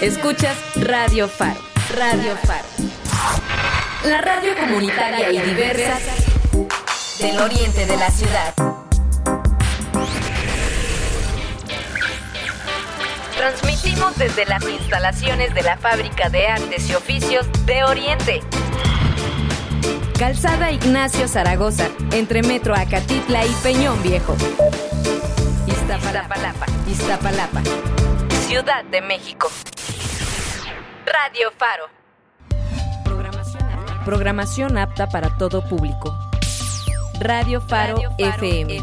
Escuchas Radio Faro. Radio Faro. La radio comunitaria y diversa del oriente de la ciudad. Transmitimos desde las instalaciones de la Fábrica de Artes y Oficios de Oriente. Calzada Ignacio Zaragoza, entre Metro Acatitla y Peñón Viejo. Iztapalapa, Iztapalapa, Ciudad de México. Radio Faro. Programación apta para todo público. Radio Faro, FM.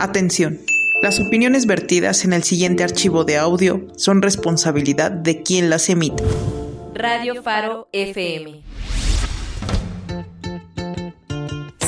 Atención. Las opiniones vertidas en el siguiente archivo de audio son responsabilidad de quien las emite. Radio Faro FM.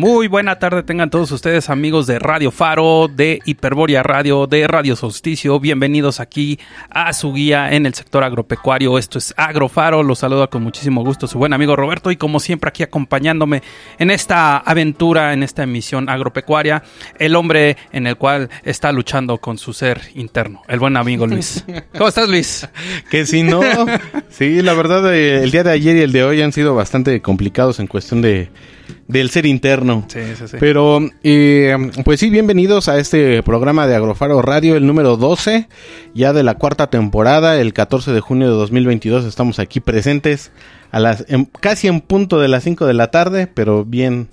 Muy buena tarde tengan todos ustedes amigos de Radio Faro, de Hiperboria Radio, de Radio Solsticio. Bienvenidos aquí a su guía en el sector agropecuario. Esto es Agrofaro. Los saluda con muchísimo gusto su buen amigo Roberto y como siempre aquí acompañándome en esta aventura, en esta emisión agropecuaria, el hombre en el cual está luchando con su ser interno, el buen amigo Luis. ¿Cómo estás Luis? Que si no, sí, la verdad eh, el día de ayer y el de hoy han sido bastante complicados en cuestión de del ser interno. Sí, sí, sí. Pero, eh, pues sí, bienvenidos a este programa de Agrofaro Radio, el número 12, ya de la cuarta temporada, el 14 de junio de 2022 estamos aquí presentes a las casi en punto de las 5 de la tarde, pero bien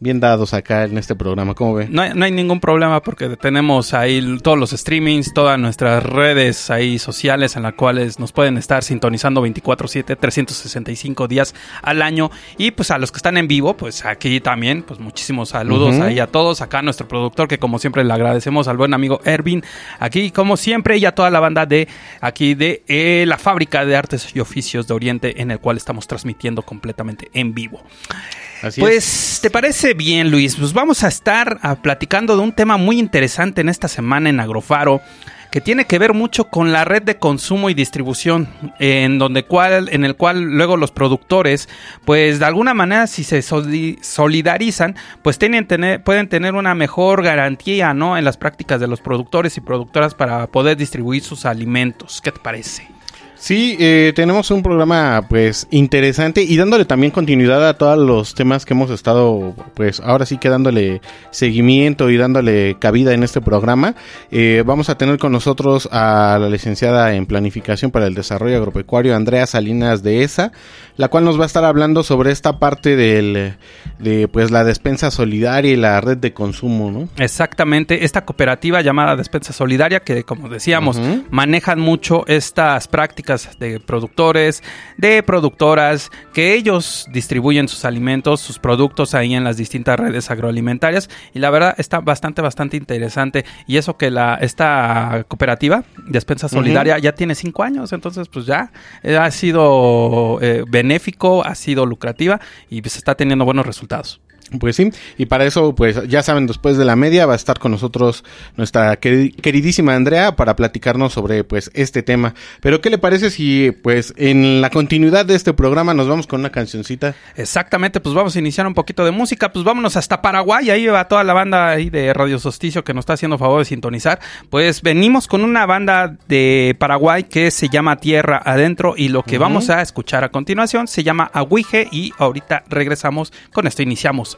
bien dados acá en este programa, ¿cómo ve? No hay, no hay, ningún problema porque tenemos ahí todos los streamings, todas nuestras redes ahí sociales en las cuales nos pueden estar sintonizando 24/7, 365 días al año y pues a los que están en vivo, pues aquí también, pues muchísimos saludos uh -huh. ahí a todos, acá a nuestro productor que como siempre le agradecemos al buen amigo Ervin, aquí como siempre y a toda la banda de aquí de eh, la fábrica de artes y oficios de Oriente en el cual estamos transmitiendo completamente en vivo. Pues, es. ¿te parece bien, Luis? Pues vamos a estar a, platicando de un tema muy interesante en esta semana en Agrofaro que tiene que ver mucho con la red de consumo y distribución, en donde cual, en el cual luego los productores, pues de alguna manera si se solidarizan, pues tienen tener, pueden tener una mejor garantía, ¿no? En las prácticas de los productores y productoras para poder distribuir sus alimentos. ¿Qué te parece? Sí, eh, tenemos un programa pues interesante y dándole también continuidad a todos los temas que hemos estado pues ahora sí que dándole seguimiento y dándole cabida en este programa. Eh, vamos a tener con nosotros a la licenciada en Planificación para el Desarrollo Agropecuario Andrea Salinas de ESA, la cual nos va a estar hablando sobre esta parte del, de pues la despensa solidaria y la red de consumo, ¿no? Exactamente, esta cooperativa llamada Despensa Solidaria que como decíamos uh -huh. manejan mucho estas prácticas de productores, de productoras, que ellos distribuyen sus alimentos, sus productos ahí en las distintas redes agroalimentarias y la verdad está bastante, bastante interesante y eso que la esta cooperativa, Despensa Solidaria, uh -huh. ya tiene cinco años, entonces pues ya eh, ha sido eh, benéfico, ha sido lucrativa y pues está teniendo buenos resultados. Pues sí, y para eso, pues ya saben, después de la media va a estar con nosotros nuestra queridísima Andrea para platicarnos sobre pues este tema. Pero ¿qué le parece si pues en la continuidad de este programa nos vamos con una cancioncita? Exactamente, pues vamos a iniciar un poquito de música, pues vámonos hasta Paraguay, ahí va toda la banda ahí de Radio Sosticio que nos está haciendo favor de sintonizar. Pues venimos con una banda de Paraguay que se llama Tierra Adentro y lo que uh -huh. vamos a escuchar a continuación se llama Aguije y ahorita regresamos con esto, iniciamos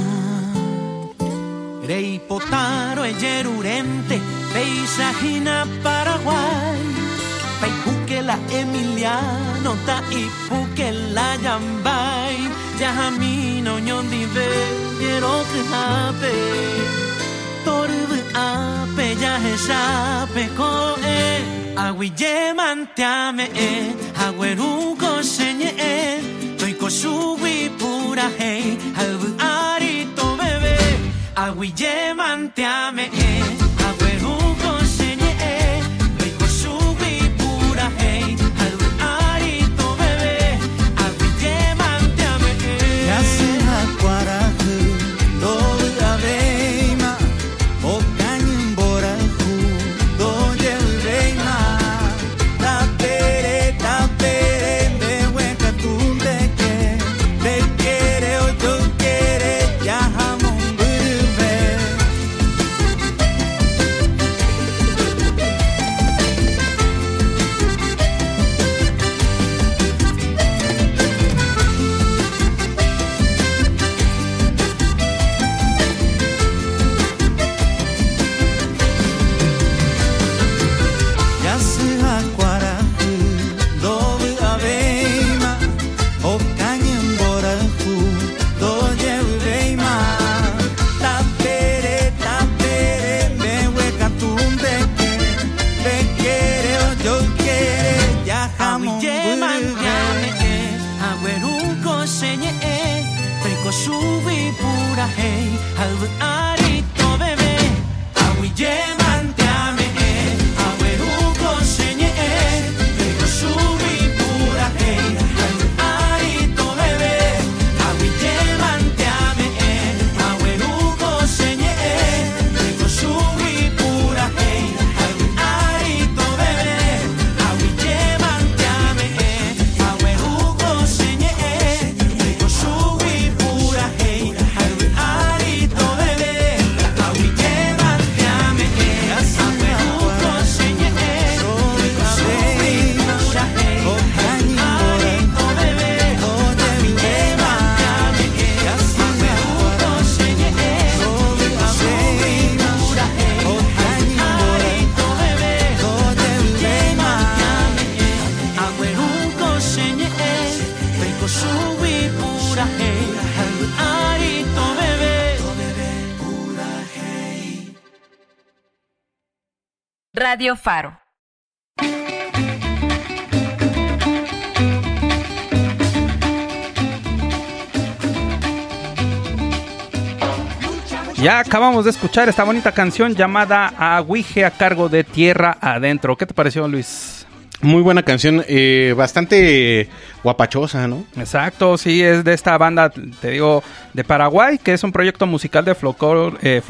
Rei potaro e gerurente Peisajina Paraguay. Que la Emiliano ta ipu que la yambai ya a mí no ñondive hape torbe ape ya he sape ko e. Ye mantiame e. Ko subi pura hey. Albu bebé agui ye mantiame e Radio Faro. Ya acabamos de escuchar esta bonita canción llamada Aguije a cargo de Tierra Adentro. ¿Qué te pareció, Luis? Muy buena canción, eh, bastante guapachosa, ¿no? Exacto, sí, es de esta banda, te digo, de Paraguay, que es un proyecto musical de folclore, eh,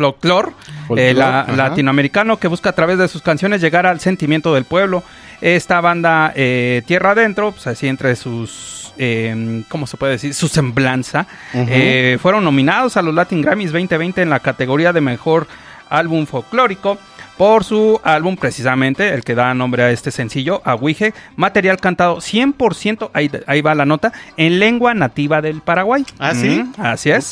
eh, la- latinoamericano que busca a través de sus canciones llegar al sentimiento del pueblo. Esta banda eh, Tierra Adentro, pues así entre sus, eh, ¿cómo se puede decir? Su semblanza, eh, fueron nominados a los Latin Grammys 2020 en la categoría de mejor álbum folclórico por su álbum precisamente, el que da nombre a este sencillo, Aguije, material cantado 100%, ahí, ahí va la nota, en lengua nativa del Paraguay. ¿Ah, sí? Mm, así es,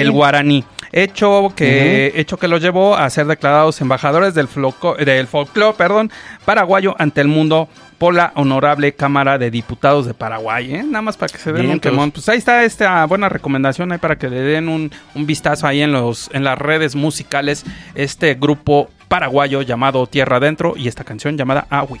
el guaraní, hecho que, hecho que los llevó a ser declarados embajadores del, floco- del folclore perdón, paraguayo ante el mundo por la honorable Cámara de Diputados de Paraguay, ¿eh? Nada más para que se den un quemón. Pues ahí está esta buena recomendación ahí para que le den un, un vistazo ahí en los en las redes musicales este grupo paraguayo llamado Tierra Adentro y esta canción llamada Awi.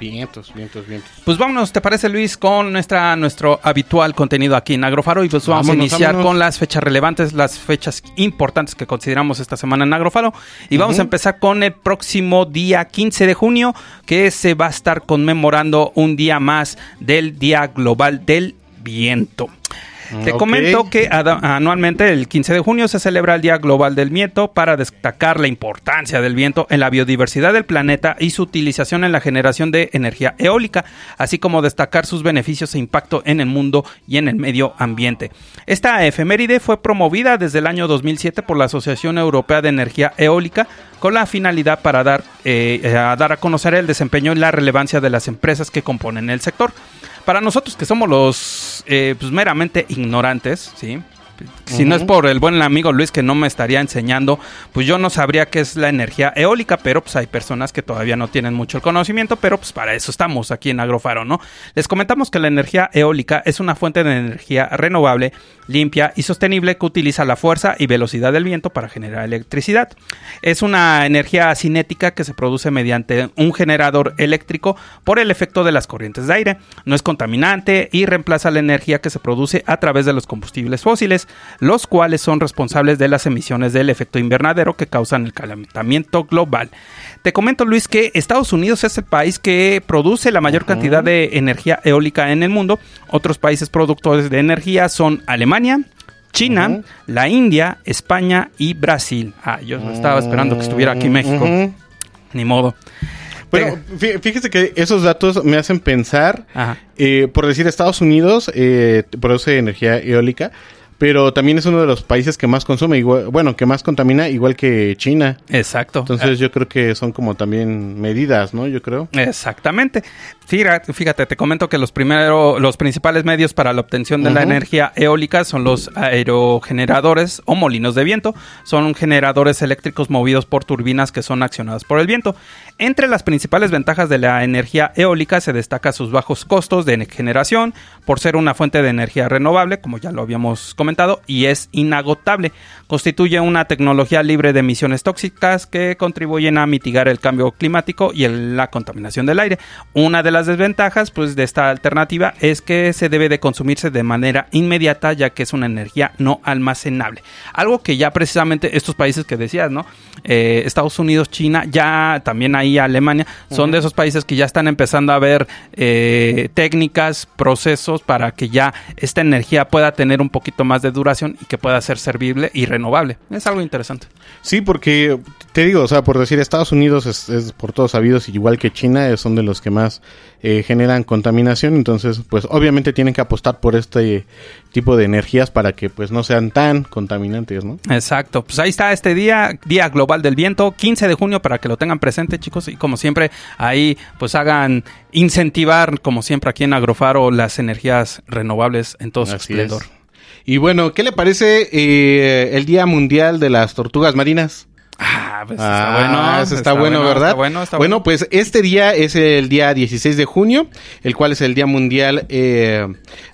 Vientos, vientos, vientos. Pues vámonos, ¿te parece Luis? Con nuestra, nuestro habitual contenido aquí en Agrofaro y pues vamos a iniciar vámonos. con las fechas relevantes, las fechas importantes que consideramos esta semana en Agrofaro y vamos a empezar con el próximo día 15 de junio que se va a estar conmemorando un día más del Día Global del Viento. Te Ok. comento que anualmente el 15 de junio se celebra el Día Global del Viento para destacar la importancia del viento en la biodiversidad del planeta y su utilización en la generación de energía eólica, así como destacar sus beneficios e impacto en el mundo y en el medio ambiente. Esta efeméride fue promovida desde el año 2007 por la Asociación Europea de Energía Eólica con la finalidad para dar, eh, a dar a conocer el desempeño y la relevancia de las empresas que componen el sector. Para nosotros que somos los eh, pues, meramente ignorantes, ¿sí? Si no es por el buen amigo Luis que no me estaría enseñando, pues yo no sabría qué es la energía eólica, pero pues hay personas que todavía no tienen mucho el conocimiento, pero pues para eso estamos aquí en Agrofaro, ¿no? Les comentamos que la energía eólica es una fuente de energía renovable, limpia y sostenible que utiliza la fuerza y velocidad del viento para generar electricidad. Es una energía cinética que se produce mediante un generador eléctrico por el efecto de las corrientes de aire. No es contaminante y reemplaza la energía que se produce a través de los combustibles fósiles, los cuales son responsables de las emisiones del efecto invernadero que causan el calentamiento global. Te comento, Luis, que Estados Unidos es el país que produce la mayor cantidad de energía eólica en el mundo. Otros países productores de energía son Alemania, China, la India, España y Brasil. Ah, yo estaba esperando que estuviera aquí México. Ni modo. Bueno, fí- fíjese que esos datos me hacen pensar, eh, por decir Estados Unidos eh, produce energía eólica, pero también es uno de los países que más consume, igual, bueno, que más contamina, igual que China. Exacto. Entonces yo creo que son como también medidas, ¿no? Yo creo. Exactamente. Fíjate, fíjate, te comento que los primero, los principales medios para la obtención de la energía eólica son los aerogeneradores o molinos de viento. Son generadores eléctricos movidos por turbinas que son accionadas por el viento. Entre las principales ventajas de la energía eólica se destaca sus bajos costos de generación, por ser una fuente de energía renovable, como ya lo habíamos comentado, y es inagotable. Constituye una tecnología libre de emisiones tóxicas que contribuyen a mitigar el cambio climático y la contaminación del aire. Una de las desventajas pues, de esta alternativa es que se debe de consumirse de manera inmediata, ya que es una energía no almacenable. Algo que ya precisamente estos países que decías, ¿no? Eh, Estados Unidos, China, ya también ahí Alemania, son de esos países que ya están empezando a ver eh, técnicas, procesos para que ya esta energía pueda tener un poquito más de duración y que pueda ser servible y renovable. Es algo interesante. Sí, porque te digo, o sea, por decir Estados Unidos es, es por todos sabidos, igual que China, son de los que más eh, generan contaminación, entonces pues obviamente tienen que apostar por este tipo de energías para que pues no sean tan contaminantes, ¿no? Exacto, pues ahí está este día, Día Global del Viento, 15 de junio para que lo tengan presente chicos y como siempre ahí pues hagan incentivar como siempre aquí en Agrofaro las energías renovables en todo su Así esplendor. es. Y bueno, ¿qué le parece eh, el Día Mundial de las Tortugas Marinas? Ah, pues Ah, está bueno. eso está, bueno, ¿verdad? Está bueno, está bueno, bueno. pues este día es el día 16 de junio, el cual es el Día Mundial eh,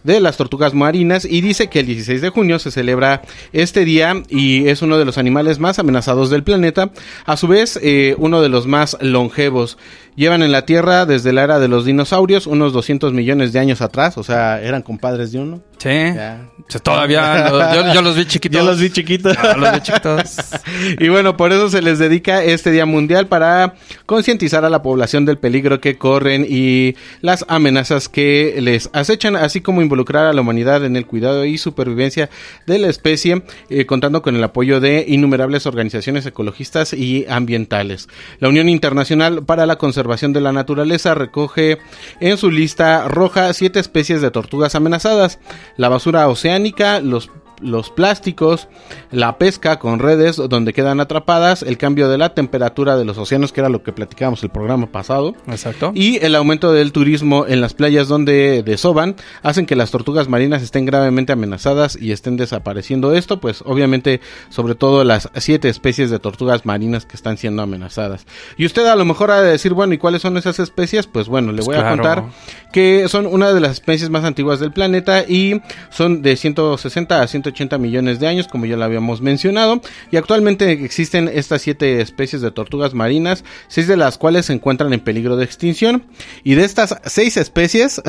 de las Tortugas Marinas y dice que el 16 de junio se celebra este día y es uno de los animales más amenazados del planeta, a su vez eh, uno de los más longevos. Llevan en la Tierra desde la era de los dinosaurios unos 200 millones de años atrás, o sea, eran compadres de uno. Sí. Ya. Todavía yo, yo los vi chiquitos. Yo los vi chiquitos. Ah, los vi chiquitos. y bueno, por eso se les dedica este Día Mundial para concientizar a la población del peligro que corren y las amenazas que les acechan, así como involucrar a la humanidad en el cuidado y supervivencia de la especie, eh, contando con el apoyo de innumerables organizaciones ecologistas y ambientales. La Unión Internacional para la Conservación de la Naturaleza recoge en su lista roja siete especies de tortugas amenazadas, la basura oceánica, los los plásticos, la pesca con redes donde quedan atrapadas, el cambio de la temperatura de los océanos, que era lo que platicábamos el programa pasado, Exacto. y el aumento del turismo en las playas donde desoban, hacen que las tortugas marinas estén gravemente amenazadas y estén desapareciendo. Esto, pues obviamente, sobre todo las siete especies de tortugas marinas que están siendo amenazadas. Y usted a lo mejor ha de decir, bueno, ¿y cuáles son esas especies? Pues bueno, le Pues voy a claro. contar que son una de las especies más antiguas del planeta y son de 160 a 180 millones de años, como ya lo habíamos mencionado. Y actualmente existen estas siete especies de tortugas marinas, seis de las cuales se encuentran en peligro de extinción. Y de estas seis especies,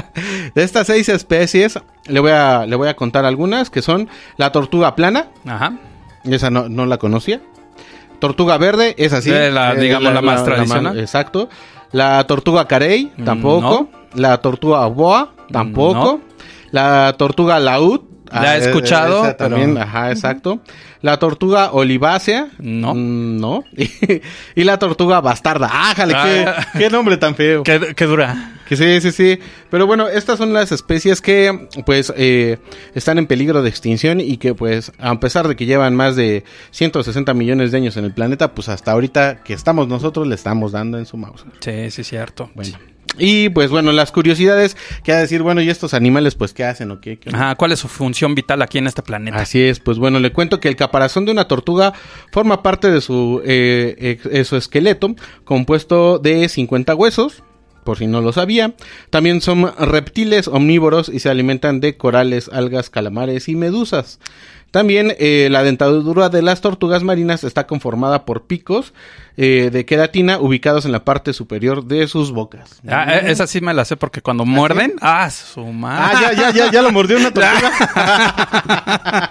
de estas seis especies, le voy a, le voy a contar algunas, que son la tortuga plana, Ajá. esa no, no la conocía. Tortuga verde, es así. De la, digamos, la más tradicional. exacto. La tortuga carey, Mm, tampoco. La tortuga boa, tampoco. No. La tortuga laúd. La he ah, escuchado, esa también, pero- ajá, exacto. La tortuga olivácea. No. mm, no. y la tortuga bastarda. ¡Ájale! Ah. Qué, qué nombre tan feo! ¿Qué, qué dura? Que sí, sí, sí. Pero bueno, estas son las especies que, pues, eh, están en peligro de extinción y que, pues, a pesar de que llevan más de 160 millones de años en el planeta, pues hasta ahorita que estamos nosotros le estamos dando en su mouse. Sí, sí, cierto. Bueno. Y pues bueno, las curiosidades que a decir, bueno, ¿y estos animales pues qué hacen o qué? ¿Qué? Ajá, ¿cuál es su función vital aquí en este planeta? Así es, pues bueno, le cuento que el caparazón de una tortuga forma parte de su eh, ex- exoesqueleto, compuesto de 50 huesos, por si no lo sabía. También son reptiles omnívoros y se alimentan de corales, algas, calamares y medusas. También eh, la dentadura de las tortugas marinas está conformada por picos eh, de queratina ubicados en la parte superior de sus bocas. Ah, eh, esa sí me la sé porque cuando muerden, ah, su madre. Ah, ya, ya, ya, ya lo mordió una tortuga.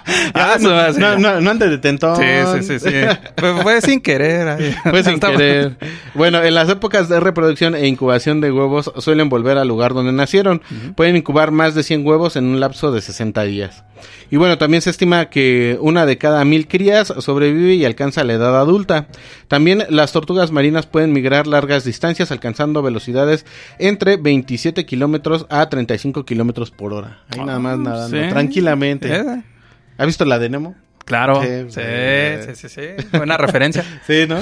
Ah, sí, no, ya. no, no de tentón. Sí, sí, sí, sí. Fue, fue sin querer. Fue sin querer. Bueno, en las épocas de reproducción e incubación de huevos suelen volver al lugar donde nacieron. Pueden incubar más de 100 huevos en un lapso de 60 días. Y bueno, también se estima que una de cada mil crías sobrevive y alcanza la edad adulta. También las tortugas marinas pueden migrar largas distancias alcanzando velocidades entre 27 kilómetros a 35 kilómetros por hora. Ahí nada más nadando, Sí. tranquilamente. Eh, ¿Ha visto la de Nemo? Claro. Sí, Sí, sí. sí, sí, sí. Buena referencia. Sí, ¿no?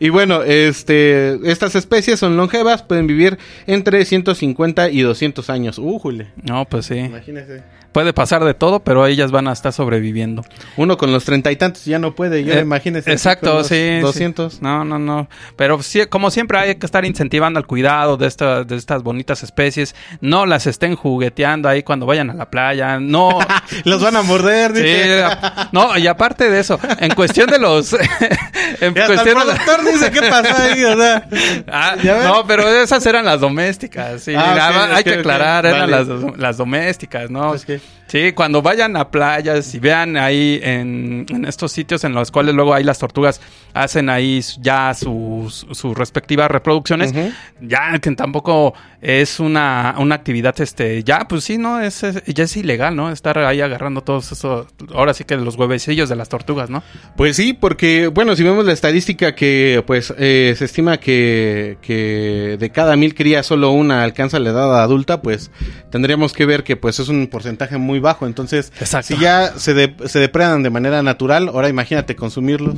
Y bueno, este, estas especies son longevas, pueden vivir entre 150 y 200 años. ¡Újule! No, pues sí. Imagínese. Puede pasar de todo, pero ellas van a estar sobreviviendo. Uno con los treinta y tantos ya no puede, ya Eh, imagínese. Exacto, sí. sí. 200. No, no, no. Pero sí, como siempre hay que estar incentivando al cuidado de, esta, de estas bonitas especies. No las estén jugueteando ahí cuando vayan a la playa. No. Los van a morder, Sí, dice. no, y aparte de eso, en cuestión de los... en Y hasta el cuestión de los- productor dice qué pasó ahí, o sea. Ah, ¿Ya ves? no, pero esas eran las domésticas. Sí, Ah, más hay que aclarar, eran Vale. las, las domésticas, ¿no? Pues que- Sí, cuando vayan a playas y vean ahí en, en estos sitios en los cuales luego ahí las tortugas hacen ahí ya sus, sus respectivas reproducciones, ya que tampoco es una, una actividad, este, ya, pues sí, ¿no? Es, es- ya es ilegal, ¿no? Estar ahí agarrando todos esos, ahora sí que los huevecillos de las tortugas, ¿no? Pues sí, porque, bueno, si vemos la estadística que, pues, eh, se estima que, que de cada mil crías solo una alcanza la edad adulta, pues, tendríamos que ver que, pues, es un porcentaje muy bajo. Entonces, Exacto. si ya se, de- se depredan de manera natural, ahora imagínate consumirlos.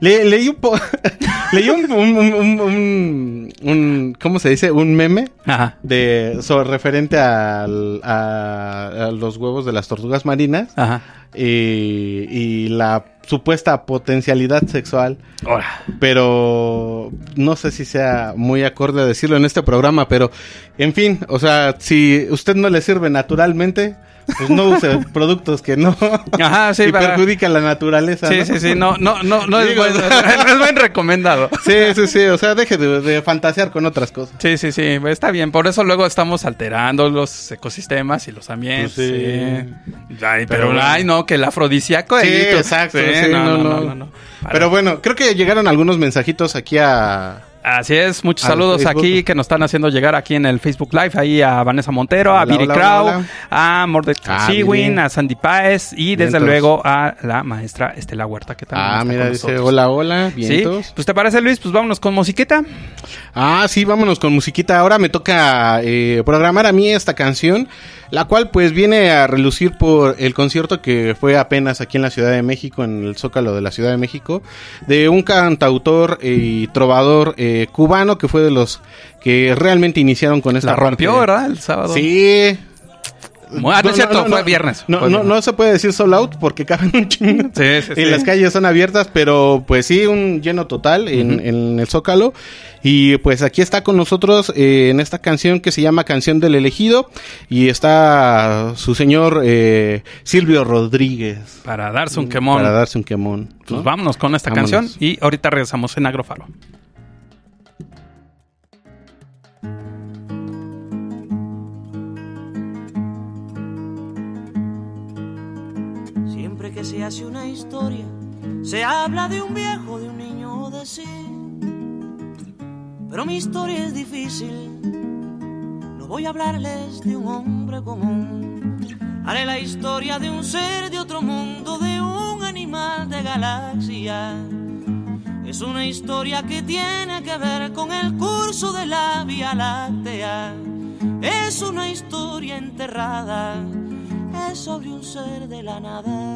Le- leí un po leí un, un, un, un- un- un- ¿cómo se dice? Un meme Ajá. de, sobre referente al- a, a los huevos de las tortugas marinas Ajá. y, y la supuesta potencialidad sexual, Ahora. pero no sé si sea muy acorde a decirlo en este programa, pero en fin, o sea, si usted no le sirve naturalmente, pues no use productos que no Ajá, sí, y para- perjudican la naturaleza. Sí, ¿no? sí, sí, no, no, no, no es buen, no es buen recomendado. Sí, sí, sí, o sea, deje de, de fantasear con otras cosas. Sí, sí, sí, está bien. Por eso luego estamos alterando los ecosistemas y los ambientes. Pues sí. sí. Ay, pero, ay, no, que el afrodisíaco. Sí, ahí, exacto, sí, no, no. Pero bueno, creo que llegaron algunos mensajitos aquí a... Así es, muchos Al saludos Facebook. aquí que nos están haciendo llegar aquí en el Facebook Live, ahí a Vanessa Montero, a Viri hola, Krau, hola, hola. a Mordecai Ah, Viri. a Sandy Páez y desde Vientos. luego a la maestra Estela Huerta que también Ah, está mira, con dice, nosotros. hola, hola, Sí, vientos. pues te parece Luis, pues vámonos con musiqueta. Ah, sí, vámonos con musiquita. Ahora me toca eh, programar a mí esta canción, la cual pues viene a relucir por el concierto que fue apenas aquí en la Ciudad de México, en el Zócalo de la Ciudad de México, de un cantautor y trovador eh, cubano que fue de los que realmente iniciaron con esta La rompió, parte. ¿verdad? El sábado. Sí. Ah, no es cierto, fue viernes. No, Fue no, viernes. no se puede decir sold out porque caben un chingo. Sí, sí, Y sí. las calles son abiertas, pero pues sí, un lleno total en, en el Zócalo. Y pues aquí está con nosotros eh, en esta canción que se llama Canción del Elegido. Y está su señor eh, Silvio Rodríguez. Para darse un quemón. Para darse un quemón. Pues ¿no? vámonos con esta Vámonos. canción y ahorita regresamos en Agrofaro. Se hace una historia, se habla de un viejo, de un niño de sí. Pero mi historia es difícil, no voy a hablarles de un hombre común. Haré la historia de un ser de otro mundo, de un animal de galaxia. Es una historia que tiene que ver con el curso de la Vía Láctea. Es una historia enterrada, es sobre un ser de la nada.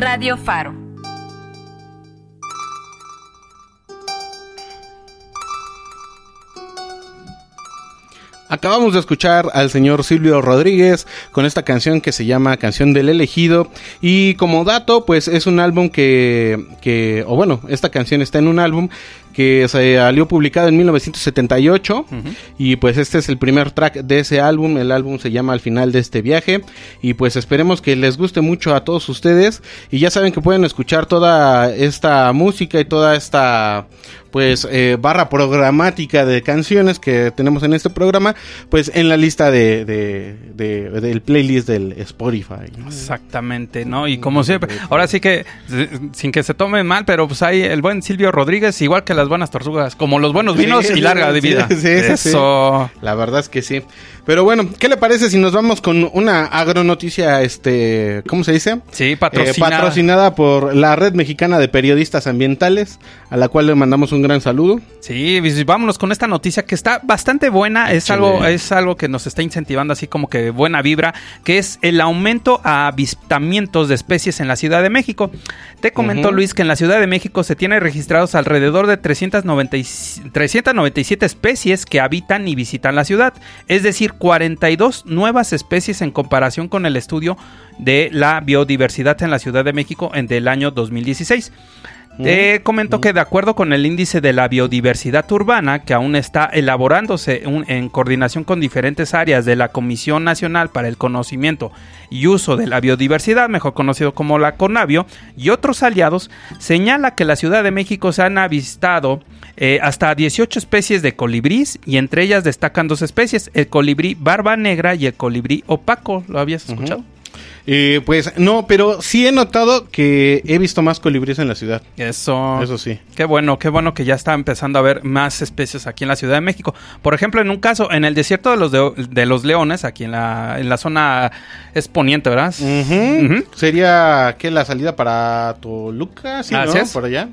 Radio Faro. Acabamos de escuchar al señor Silvio Rodríguez con esta canción que se llama Canción del Elegido. Y como dato, pues es un álbum que, que o bueno, esta canción está en un álbum que salió publicado en 1978 y pues este es el primer track de ese álbum, el álbum se llama Al final de este viaje y pues esperemos que les guste mucho a todos ustedes. Y ya saben que pueden escuchar toda esta música y toda esta pues eh, barra programática de canciones que tenemos en este programa pues en la lista de, de- de- del playlist del Spotify ¿no? Exactamente, ¿no? Y como siempre, ahora sí que, eh, sin que se tome mal, pero pues hay el buen Silvio Rodríguez, igual que las buenas tortugas, como los buenos vinos Sí, y larga de vida. sí. Eso. La verdad es que sí. Pero bueno, ¿qué le parece si nos vamos con una agronoticia, este, ¿cómo se dice? Sí, Eh, patrocinada. patrocinada por la Red Mexicana de Periodistas Ambientales, a la cual le mandamos un gran saludo. Sí, pues, vámonos con esta noticia que está bastante buena. Es algo, es algo que nos está incentivando así como que buena vibra, que es el aumento a avistamientos de especies en la Ciudad de México. Te comento, Ujú. Luis, que en la Ciudad de México se tiene registrados alrededor de 390 y- 397 especies que habitan y visitan la ciudad. Es decir, 42 nuevas especies en comparación con el estudio de la biodiversidad en la Ciudad de México en del año 2016. Te comento que de acuerdo con el índice de la biodiversidad urbana, que aún está elaborándose un- en coordinación con diferentes áreas de la Comisión Nacional para el Conocimiento y Uso de la Biodiversidad, mejor conocido como la CONABIO, y otros aliados, señala que la Ciudad de México se han avistado eh, hasta 18 especies de colibrís y entre ellas destacan dos especies, el colibrí barba negra y el colibrí opaco. ¿Lo habías escuchado? Eh, pues no, pero sí he notado que he visto más colibríes en la ciudad. Eso. Eso sí. Qué bueno, qué bueno que ya está empezando a haber más especies aquí en la Ciudad de México. Por ejemplo, en un caso, en el desierto de los, de, de los leones, aquí en la, en la zona es poniente, ¿verdad? Sería que la salida para Toluca, sí, ¿no? Por allá.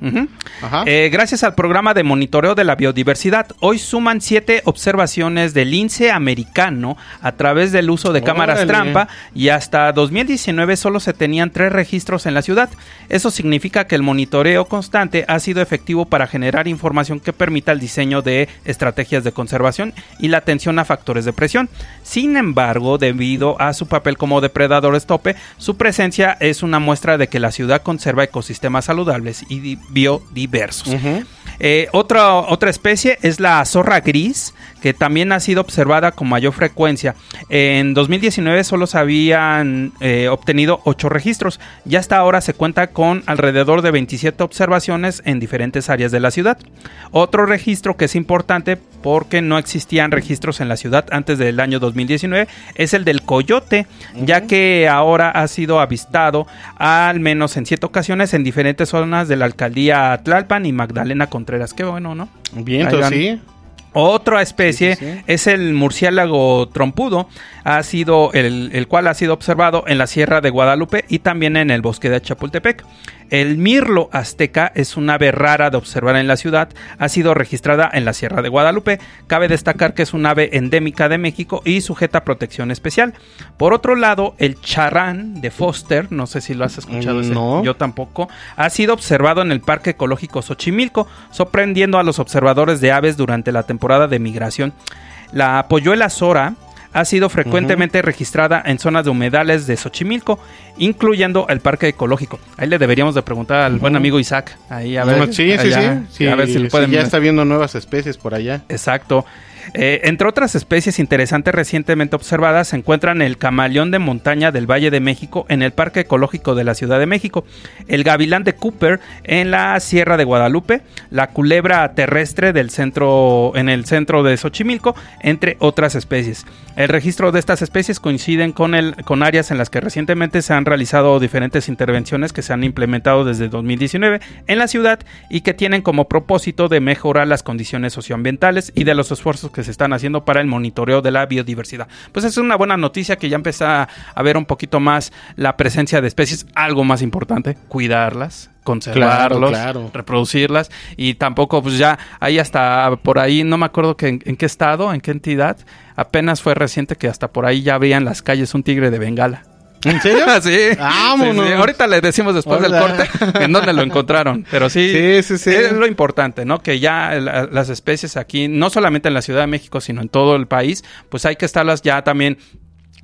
Ajá. Eh, gracias al programa de monitoreo de la biodiversidad, hoy suman siete observaciones del lince americano a través del uso de cámaras Órale. trampa y hasta 2019 solo se tenían tres registros en la ciudad. Eso significa que el monitoreo constante ha sido efectivo para generar información que permita el diseño de estrategias de conservación y la atención a factores de presión. Sin embargo, debido a su papel como depredador estope, su presencia es una muestra de que la ciudad conserva ecosistemas saludables y di- biodiversos. Eh, otra, otra especie es la zorra gris, que también ha sido observada con mayor frecuencia. En 2019 solo se habían eh, obtenido 8 registros y hasta ahora se cuenta con alrededor de 27 observaciones en diferentes áreas de la ciudad. Otro registro que es importante porque no existían registros en la ciudad antes del año 2019 es el del coyote, ya que ahora ha sido avistado al menos en siete ocasiones en diferentes zonas de la alcaldía Tlalpan y Magdalena Contreras. Qué bueno, ¿no? Viento, Ahí van. sí. Otra especie Sí, sí, sí. es el murciélago trompudo, ha sido el, el cual ha sido observado en la Sierra de Guadalupe y también en el bosque de Chapultepec. El mirlo azteca es un ave rara de observar en la ciudad, ha sido registrada en la Sierra de Guadalupe. Cabe destacar que es un ave endémica de México y sujeta a protección especial. Por otro lado, el charrán de Foster, no sé si lo has escuchado, ese, yo tampoco, ha sido observado en el Parque Ecológico Xochimilco, sorprendiendo a los observadores de aves durante la temporada de migración. La polluela zora ha sido frecuentemente registrada en zonas de humedales de Xochimilco, incluyendo el Parque Ecológico. Ahí le deberíamos de preguntar al buen amigo Isaac. Ahí a ver, sí, sí, allá, sí, sí, a ver si le sí, pueden ya está viendo nuevas especies por allá. Exacto. Eh, entre otras especies interesantes recientemente observadas se encuentran el camaleón de montaña del Valle de México en el Parque Ecológico de la Ciudad de México, el gavilán de Cooper en la Sierra de Guadalupe, la culebra terrestre del centro en el centro de Xochimilco, entre otras especies. El registro de estas especies coinciden con, el, con áreas en las que recientemente se han realizado diferentes intervenciones que se han implementado desde 2019 en la ciudad y que tienen como propósito de mejorar las condiciones socioambientales y de los esfuerzos que se están haciendo para el monitoreo de la biodiversidad. Pues es una buena noticia que ya empieza a ver un poquito más la presencia de especies, algo más importante, cuidarlas conservarlos, claro. reproducirlas y tampoco pues ya hay hasta por ahí, no me acuerdo que en, en qué estado, en qué entidad, apenas fue reciente que hasta por ahí ya había en las calles un tigre de Bengala. ¿En serio? sí. Vámonos. Sí, sí. Ahorita le decimos después Hola. del corte en dónde lo encontraron. Pero sí, Sí, sí, sí. es lo importante, ¿no? Que ya la- las especies aquí, no solamente en la Ciudad de México, sino en todo el país, pues hay que estarlas ya también.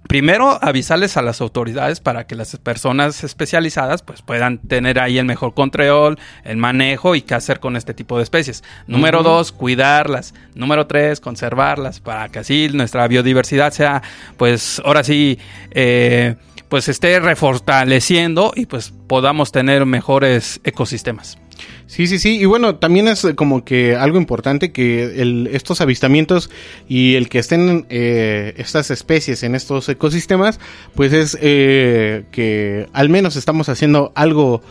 Primero, avisarles a las autoridades para que las personas especializadas pues puedan tener ahí el mejor control, el manejo y qué hacer con este tipo de especies. Número dos, cuidarlas. Número tres, conservarlas para que así nuestra biodiversidad sea, pues ahora sí, eh, pues esté refortaleciendo y pues podamos tener mejores ecosistemas. Sí, sí, sí. Y bueno, también es eh, como que algo importante que el- estos avistamientos y el que estén eh, estas especies en estos ecosistemas, pues es eh, que al menos estamos haciendo algo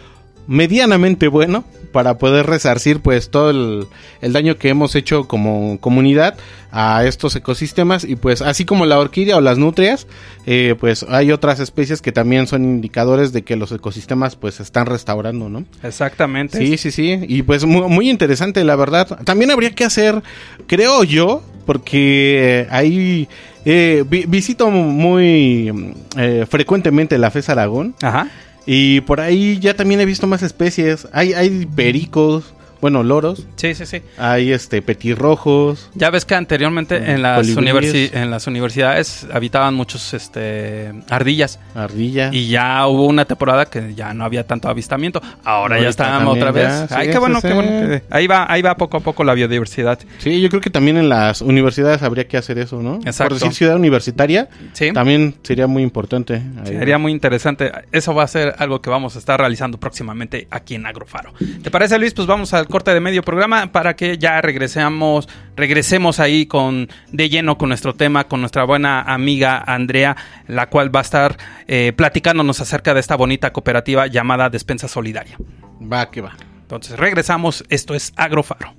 medianamente bueno para poder resarcir pues todo el, el daño que hemos hecho como comunidad a estos ecosistemas y pues así como la orquídea o las nutrias eh, pues hay otras especies que también son indicadores de que los ecosistemas pues se están restaurando no Exactamente. Sí, sí, sí. Y pues muy, muy interesante, la verdad. También habría que hacer, creo yo, porque ahí eh, vi- visito muy eh, frecuentemente la FES Aragón. Ajá. Y por ahí ya también he visto más especies. Hay, hay pericos, bueno, loros. Sí, sí, sí. Hay este petirrojos. Ya ves que anteriormente Mm, en las, en las universidades habitaban muchos este, ardillas. Ardilla. Y ya hubo una temporada que ya no había tanto avistamiento. Ahora ya están otra vez. ya, sí, Ay, qué bueno, qué bueno. ahí va, ahí va poco a poco la biodiversidad. Sí, yo creo que también en las universidades habría que hacer eso, ¿no? Exacto. Por decir ciudad universitaria, Sí. también sería muy importante. Ahí. Sería muy interesante. Eso va a ser algo que vamos a estar realizando próximamente aquí en Agrofaro. ¿Te parece, Luis? Pues vamos al corte de medio programa para que ya regresemos, regresemos ahí con de lleno con nuestro tema, con nuestra buena amiga Andrea, la cual va a estar eh, platicándonos acerca de esta bonita cooperativa llamada Despensa Solidaria. Va, que va. Entonces regresamos. Esto es Agrofaro.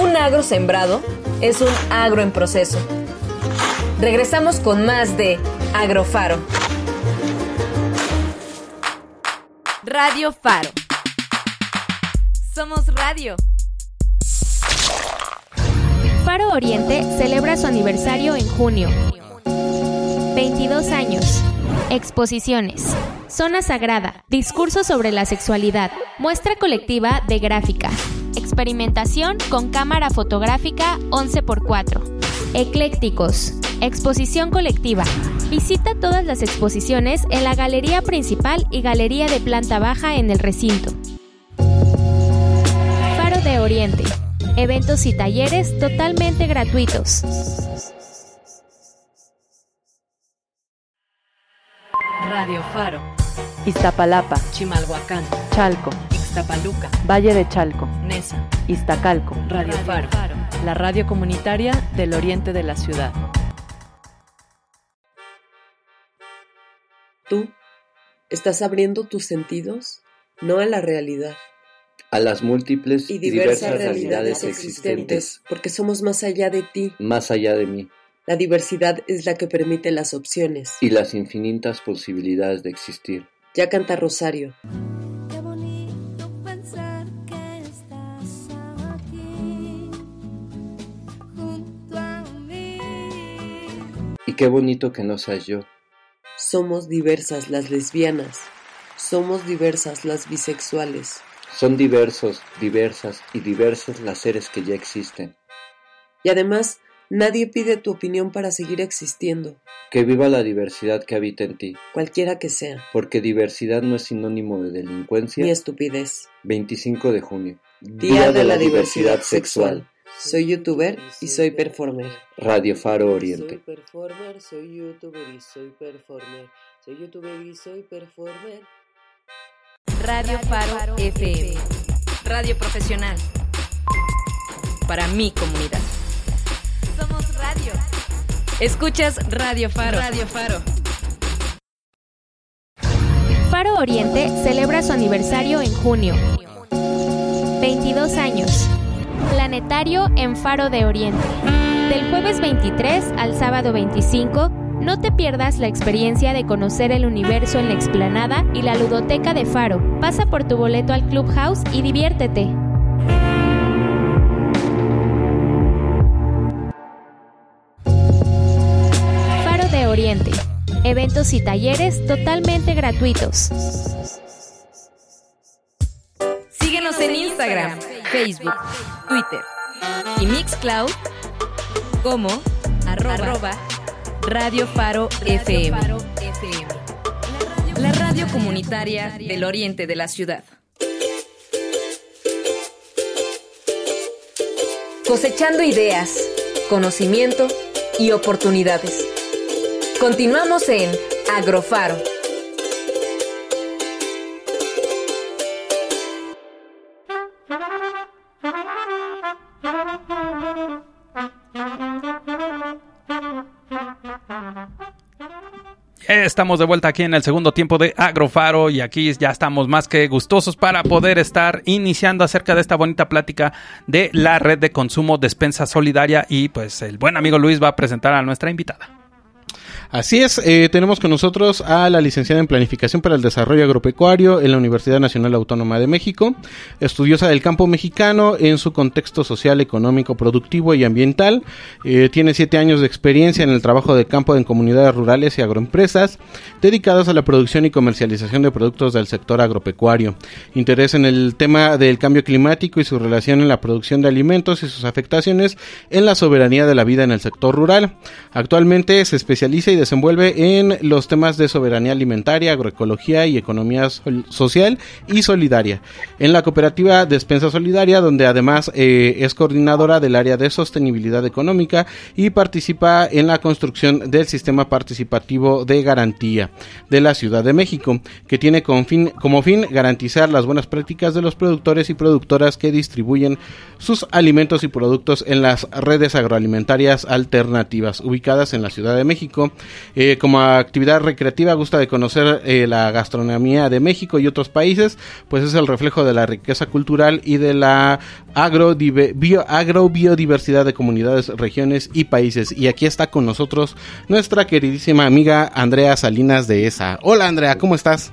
Un agro sembrado es un agro en proceso. Regresamos con más de Agrofaro. Radio Faro. Somos radio. Faro Oriente celebra su aniversario en junio. 22 años. Exposiciones. Zona Sagrada. Discurso sobre la sexualidad. Muestra colectiva de gráfica. Experimentación con cámara fotográfica 11x4. Eclécticos. Exposición colectiva. Visita todas las exposiciones en la galería principal y galería de planta baja en el recinto. Faro de Oriente. Eventos y talleres totalmente gratuitos. Radio Faro, Iztapalapa, Chimalhuacán, Chalco, Ixtapaluca, Valle de Chalco, Nesa, Iztacalco. Radio Faro, la radio comunitaria del oriente de la ciudad. Tú estás abriendo tus sentidos no a la realidad a las múltiples y diversas, realidades existentes, porque somos más allá de ti, más allá de mí. La diversidad es la que permite las opciones y las infinitas posibilidades de existir. Ya canta Rosario. Qué bonito pensar que estás aquí, junto a mí. Y qué bonito que no seas yo. Somos diversas las lesbianas, somos diversas las bisexuales. Son diversos, diversas y diversos las seres que ya existen. Y además, nadie pide tu opinión para seguir existiendo. Que viva la diversidad que habita en ti. Cualquiera que sea. Porque diversidad no es sinónimo de delincuencia ni estupidez. 25 de junio. Día, Día de, de, la, diversidad, diversidad sexual. Soy youtuber y soy performer. Radio Faro Oriente. Soy performer, soy youtuber y soy performer. Soy youtuber y soy performer. Radio Faro FM. Radio profesional. Para mi comunidad. Somos radio. Escuchas Radio Faro. Radio Faro. Faro Oriente celebra su aniversario en junio. 22 años. Planetario en Faro de Oriente. Del jueves 23 al sábado 25 no te pierdas la experiencia de conocer el universo en la explanada y la ludoteca de Faro. Pasa por tu boleto al Clubhouse y diviértete. Faro de Oriente. Eventos y talleres totalmente gratuitos. Síguenos en Instagram, Facebook, Twitter y Mixcloud como arroba, arroba Radio Faro FM. La radio comunitaria del oriente de la ciudad. Cosechando ideas, conocimiento y oportunidades. Continuamos en Agrofaro. Estamos de vuelta aquí en el segundo tiempo de Agrofaro y aquí ya estamos más que gustosos para poder estar iniciando acerca de esta bonita plática de la red de consumo Despensa Solidaria y pues el buen amigo Luis va a presentar a nuestra invitada. Así es, eh, tenemos con nosotros a la licenciada en Planificación para el Desarrollo Agropecuario en la Universidad Nacional Autónoma de México, estudiosa del campo mexicano en su contexto social, económico, productivo y ambiental. Eh, tiene siete años de experiencia en el trabajo de campo en comunidades rurales y agroempresas dedicadas a la producción y comercialización de productos del sector agropecuario. Interés en el tema del cambio climático y su relación en la producción de alimentos y sus afectaciones en la soberanía de la vida en el sector rural. Actualmente se especializa desenvuelve en los temas de soberanía alimentaria, agroecología y economía social y solidaria. En la cooperativa Despensa Solidaria, donde además eh, es coordinadora del área de sostenibilidad económica y participa en la construcción del sistema participativo de garantía de la Ciudad de México, que tiene como fin garantizar las buenas prácticas de los productores y productoras que distribuyen sus alimentos y productos en las redes agroalimentarias alternativas ubicadas en la Ciudad de México. Eh, como actividad recreativa gusta de conocer eh, la gastronomía de México y otros países, pues es el reflejo de la riqueza cultural y de la agro, bio, agrobiodiversidad de comunidades, regiones y países. Y aquí está con nosotros nuestra queridísima amiga Andrea Salinas de ESA. Hola Andrea, ¿cómo estás?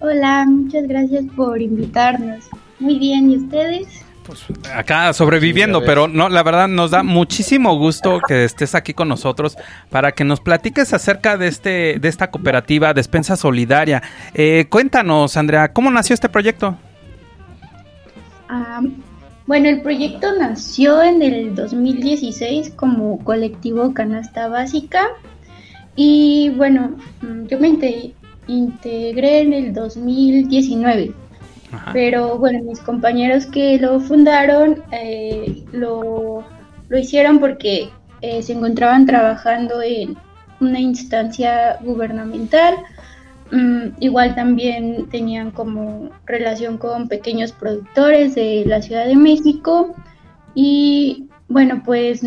Hola, muchas gracias por invitarnos. Muy bien, ¿y ustedes? Pues acá sobreviviendo, sí, pero no, la verdad nos da muchísimo gusto que estés aquí con nosotros para que nos platiques acerca de este, de esta cooperativa Despensa Solidaria. Eh, cuéntanos, Andrea, ¿cómo nació este proyecto? Um, bueno, el proyecto nació en el 2016 como colectivo Canasta Básica. Y bueno, mm, yo me inte- integré en el 2019. Pero bueno, mis compañeros que lo fundaron eh, lo, lo hicieron porque eh, se encontraban trabajando en una instancia gubernamental. Mm, igual también tenían como relación con pequeños productores de la Ciudad de México y bueno, pues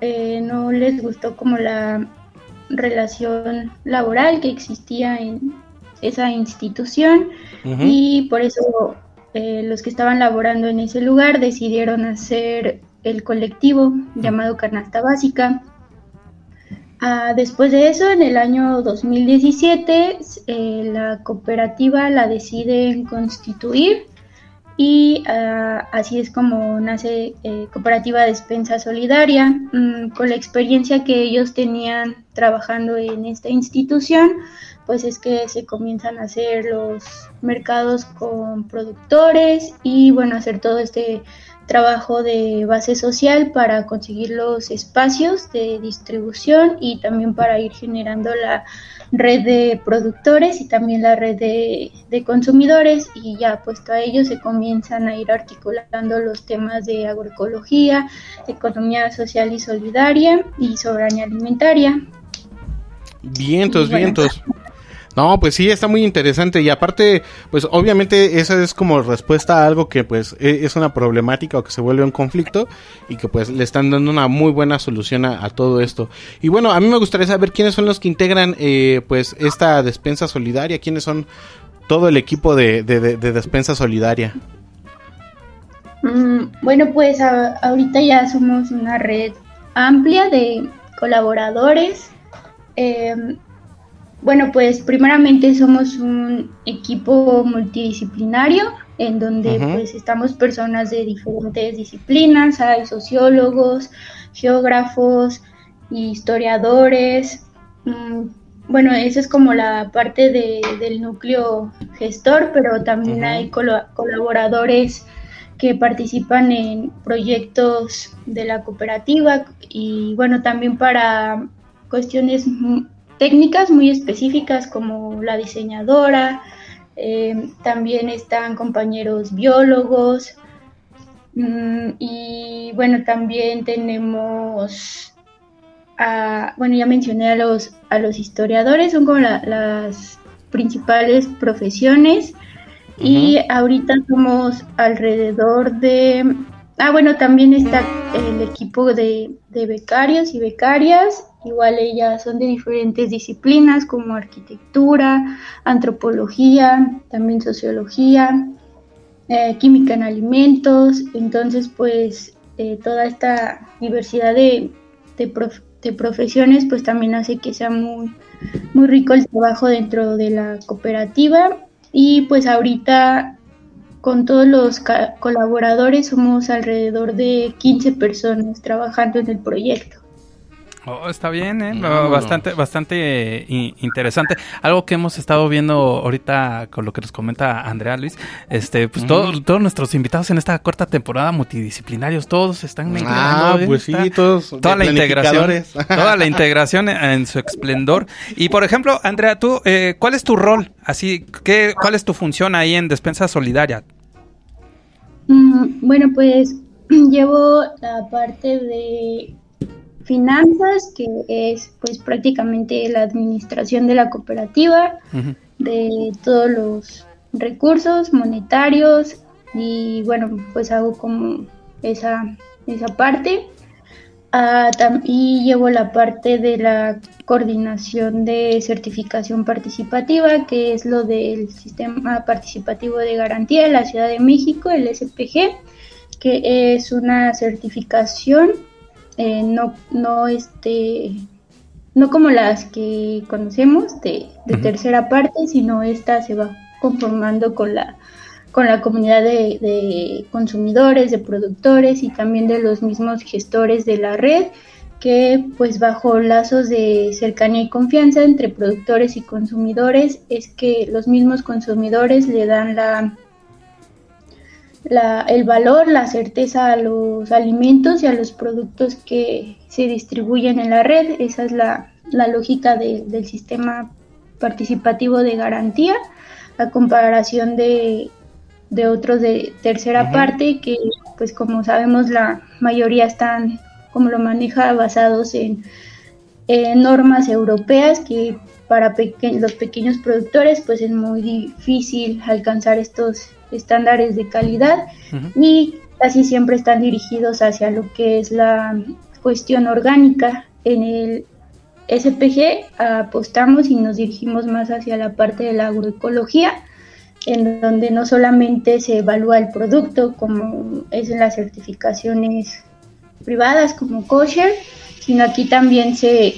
eh, no les gustó como la relación laboral que existía en esa institución y por eso eh, los que estaban laborando en ese lugar decidieron hacer el colectivo llamado Canasta Básica. Ah, después de eso, en el año 2017, eh, la cooperativa la deciden constituir y ah, así es como nace eh, Cooperativa Despensa Solidaria. Mm, con la experiencia que ellos tenían trabajando en esta institución, pues es que se comienzan a hacer los mercados con productores y bueno, hacer todo este trabajo de base social para conseguir los espacios de distribución y también para ir generando la red de productores y también la red de, de consumidores y ya puesto a ello se comienzan a ir articulando los temas de agroecología, economía social y solidaria y soberanía alimentaria. Vientos, Bueno. vientos. No, pues sí, está muy interesante y aparte, pues obviamente esa es como respuesta a algo que pues e- es una problemática o que se vuelve un conflicto y que pues le están dando una muy buena solución a, todo esto. Y bueno, a mí me gustaría saber quiénes son los que integran eh, pues esta despensa solidaria, quiénes son todo el equipo de, de- de- de despensa solidaria. Mm, bueno, pues ahorita ya somos una red amplia de colaboradores. Em, bueno, pues primeramente somos un equipo multidisciplinario en donde pues estamos personas de diferentes disciplinas, hay sociólogos, geógrafos, historiadores. Mm, bueno, esa es como la parte de- del núcleo gestor, pero también hay colaboradores que participan en proyectos de la cooperativa y bueno, también para cuestiones técnicas muy específicas como la diseñadora, eh, también están compañeros biólogos mm, y bueno, también tenemos, a- bueno, ya mencioné a los, a los historiadores, son como la- las principales profesiones. Y ahorita somos alrededor de... Ah, bueno, también está el equipo de, de becarios y becarias. Igual ellas son de diferentes disciplinas como arquitectura, antropología, también sociología, eh, química en alimentos. Entonces, pues eh, toda esta diversidad de, de, prof- de profesiones pues también hace que sea muy, muy rico el trabajo dentro de la cooperativa y pues ahorita con todos los colaboradores somos alrededor de 15 personas trabajando en el proyecto. Oh, está bien, ¿eh? Vámonos. Bastante, bastante eh, interesante. Algo que hemos estado viendo ahorita con lo que nos comenta Andrea Luis, este, pues todos nuestros invitados en esta corta temporada multidisciplinarios, todos están Ah, integrando, pues sí, Está- todos toda la integración, toda la integración en, en su esplendor. Y por ejemplo, Andrea, tú, eh, ¿cuál es tu rol? Así, ¿qué, ¿cuál es tu función ahí en Despensa Solidaria? Mm, bueno, pues llevo la parte de finanzas, que es pues prácticamente la administración de la cooperativa, de todos los recursos monetarios y bueno, pues hago como esa, esa parte. Ah, y llevo la parte de la coordinación de certificación participativa, que es lo del Sistema Participativo de Garantía de la Ciudad de México, el SPG, que es una certificación eh, no, no, este, no como las que conocemos de, de tercera parte, sino esta se va conformando con la con la comunidad de, de consumidores, de productores y también de los mismos gestores de la red, que pues bajo lazos de cercanía y confianza entre productores y consumidores es que los mismos consumidores le dan la, la- el valor, la certeza a los alimentos y a los productos que se distribuyen en la red. Esa es la, la lógica de- del sistema participativo de garantía a comparación de, de otros de tercera parte que pues como sabemos la mayoría están como lo maneja basados en, normas europeas que para peque- los pequeños productores pues es muy difícil alcanzar estos estándares de calidad y casi siempre están dirigidos hacia lo que es la cuestión orgánica. En el SPG apostamos y nos dirigimos más hacia la parte de la agroecología, en donde no solamente se evalúa el producto como es en las certificaciones privadas como kosher, sino aquí también se,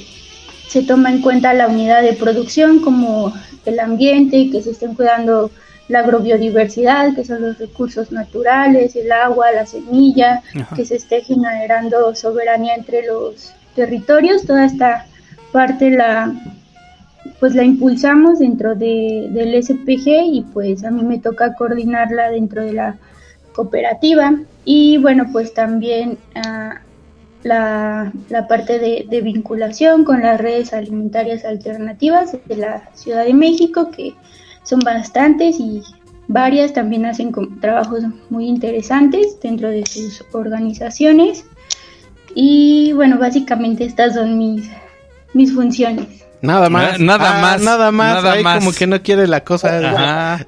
se toma en cuenta la unidad de producción como el ambiente, que se estén cuidando la agrobiodiversidad, que son los recursos naturales, el agua, la semilla, Ajá. que se esté generando soberanía entre los territorios, toda esta parte la pues la impulsamos dentro de, del SPG y pues a mí me toca coordinarla dentro de la cooperativa y bueno pues también ah, la, la parte de, de vinculación con las redes alimentarias alternativas de la Ciudad de México que son bastantes y varias también hacen trabajos muy interesantes dentro de sus organizaciones. Y bueno básicamente estas son mis mis funciones Nada más. Na- nada Ah, más, Nada más. nada Ahí más. como que no quiere la cosa. Ajá.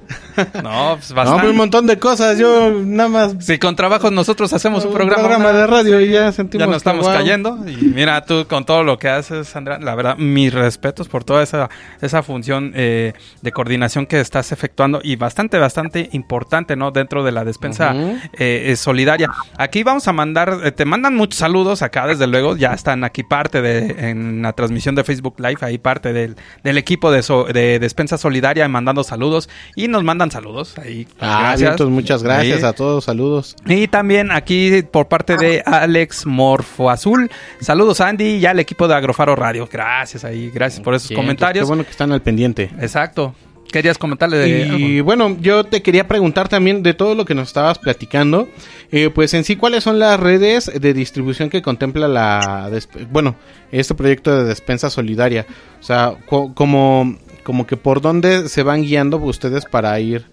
No, pues No, bastante. pero un montón de cosas. Yo nada más. Si con trabajos nosotros hacemos un Un programa, programa una- de radio y ya sentimos ya nos que, estamos wow. cayendo. Y mira, tú con todo lo que haces, Sandra, la verdad, mis respetos por toda esa, esa función eh, de coordinación que estás efectuando y bastante, bastante importante, ¿no? Dentro de la despensa eh, solidaria. Aquí vamos a mandar, eh, te mandan muchos saludos acá, desde luego, ya están aquí parte de, en la transmisión de Facebook Live, ahí parte del, del equipo de, so- de despensa solidaria mandando saludos y nos mandan saludos ahí. Ah, vientos, muchas gracias Ahí. a todos. Saludos. Y también aquí por parte de Alex Morfo Azul. Saludos Andy y al equipo de Agrofaro Radio. Gracias ahí, gracias por esos Bien, comentarios. Qué bueno que están al pendiente. Exacto. Querías comentarle de Y bueno, yo te quería preguntar también de todo lo que nos estabas platicando, eh, pues en sí, ¿cuáles son las redes de distribución que contempla la, bueno, este proyecto de despensa solidaria? O sea, co- como, como que por dónde se van guiando ustedes para ir,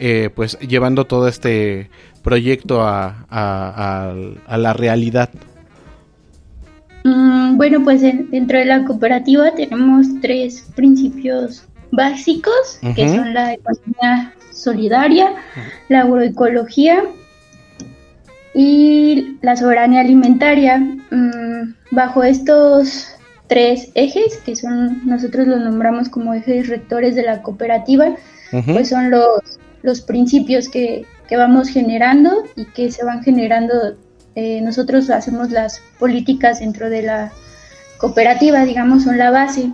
eh, pues, llevando todo este proyecto a, a- a- a la realidad. Mm, bueno, pues en- dentro de la cooperativa tenemos tres principios básicos, que son la economía solidaria, la agroecología y la soberanía alimentaria. Mm, bajo estos tres ejes, que son nosotros los nombramos como ejes rectores de la cooperativa, pues son los, los principios que, que vamos generando y que se van generando. eh, nosotros hacemos las políticas dentro de la cooperativa, digamos, son la base.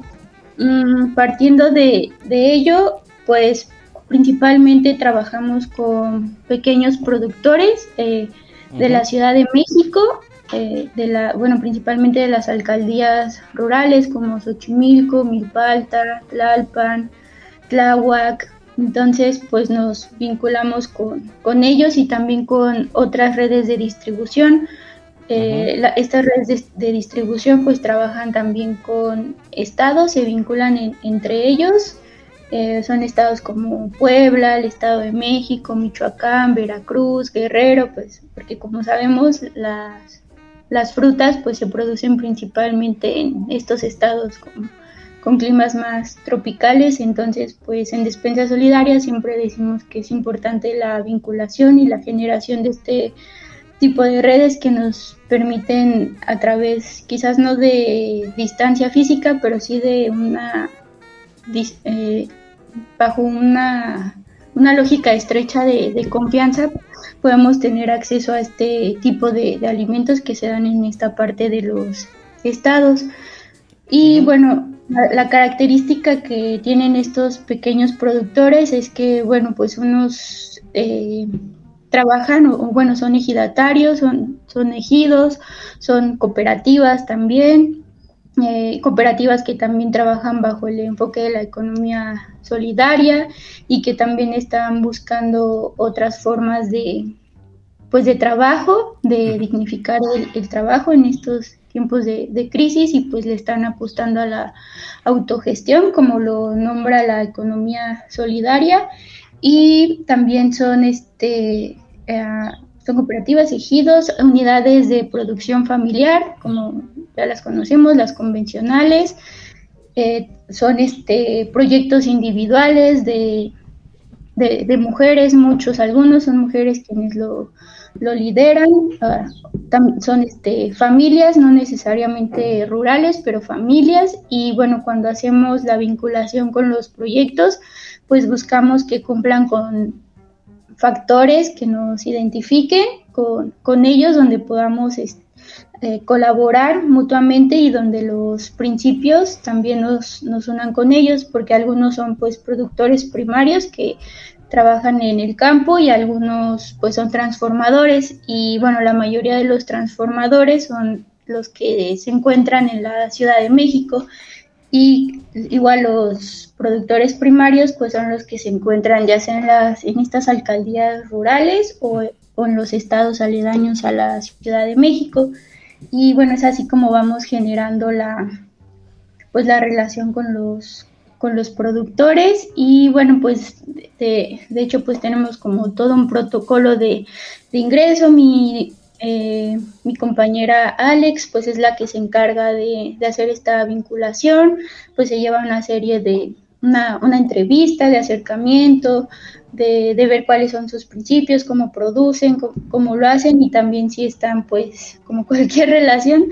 Mm, partiendo de, de ello, pues principalmente trabajamos con pequeños productores eh, de la Ciudad de México, eh, de la, bueno, principalmente de las alcaldías rurales como Xochimilco, Milpalta, Tlalpan, Tláhuac. Entonces, pues nos vinculamos con, con ellos y también con otras redes de distribución. Eh, la- estas redes de, de distribución pues trabajan también con estados, se vinculan en- entre ellos. Eh, son estados como Puebla, el Estado de México, Michoacán, Veracruz, Guerrero, pues porque como sabemos las, las frutas pues se producen principalmente en estos estados con, con climas más tropicales, entonces pues en Despensa Solidaria siempre decimos que es importante la vinculación y la generación de este tipo de redes que nos permiten a través quizás no de distancia física, pero sí de una eh, bajo una, una lógica estrecha de, de confianza podemos tener acceso a este tipo de, de alimentos que se dan en esta parte de los estados. Y bueno, la, la característica que tienen estos pequeños productores es que, bueno, pues unos eh, trabajan, o, bueno, son ejidatarios, son, son ejidos, son cooperativas también, eh, cooperativas que también trabajan bajo el enfoque de la economía solidaria y que también están buscando otras formas de pues de trabajo, de dignificar el, el trabajo en estos tiempos de, de crisis y pues le están apostando a la autogestión, como lo nombra la economía solidaria, y también son este eh, son cooperativas, ejidos, unidades de producción familiar, como ya las conocemos, las convencionales, eh, son este proyectos individuales de, de, mujeres, muchos, algunos son mujeres quienes lo, lo lideran, ah, son este, familias, no necesariamente rurales, pero familias, y bueno, cuando hacemos la vinculación con los proyectos, pues buscamos que cumplan con factores que nos identifiquen con, con ellos, donde podamos eh, colaborar mutuamente y donde los principios también nos, nos unan con ellos, porque algunos son pues productores primarios que trabajan en el campo y algunos pues son transformadores. Y bueno, la mayoría de los transformadores son los que se encuentran en la Ciudad de México y igual los productores primarios pues son los que se encuentran ya sea en las en estas alcaldías rurales o, en los estados aledaños a la Ciudad de México. Y bueno es así como vamos generando la pues la relación con los con los productores. Y bueno pues de, de hecho pues tenemos como todo un protocolo de, de ingreso. Mi eh, mi compañera Alex pues es la que se encarga de, de hacer esta vinculación. Pues se lleva una serie de una, una entrevista de acercamiento de, de, ver cuáles son sus principios, cómo producen, cómo, lo hacen y también si están, pues, como cualquier relación,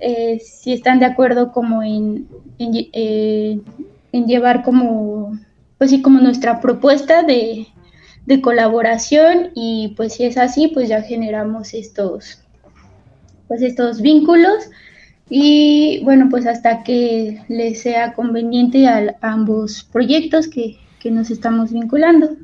eh, si están de acuerdo como en, en, eh, en, llevar como, pues sí, como nuestra propuesta de, de, colaboración y pues si es así, pues ya generamos estos, pues estos vínculos y bueno, pues hasta que les sea conveniente a, ambos proyectos que, que nos estamos vinculando.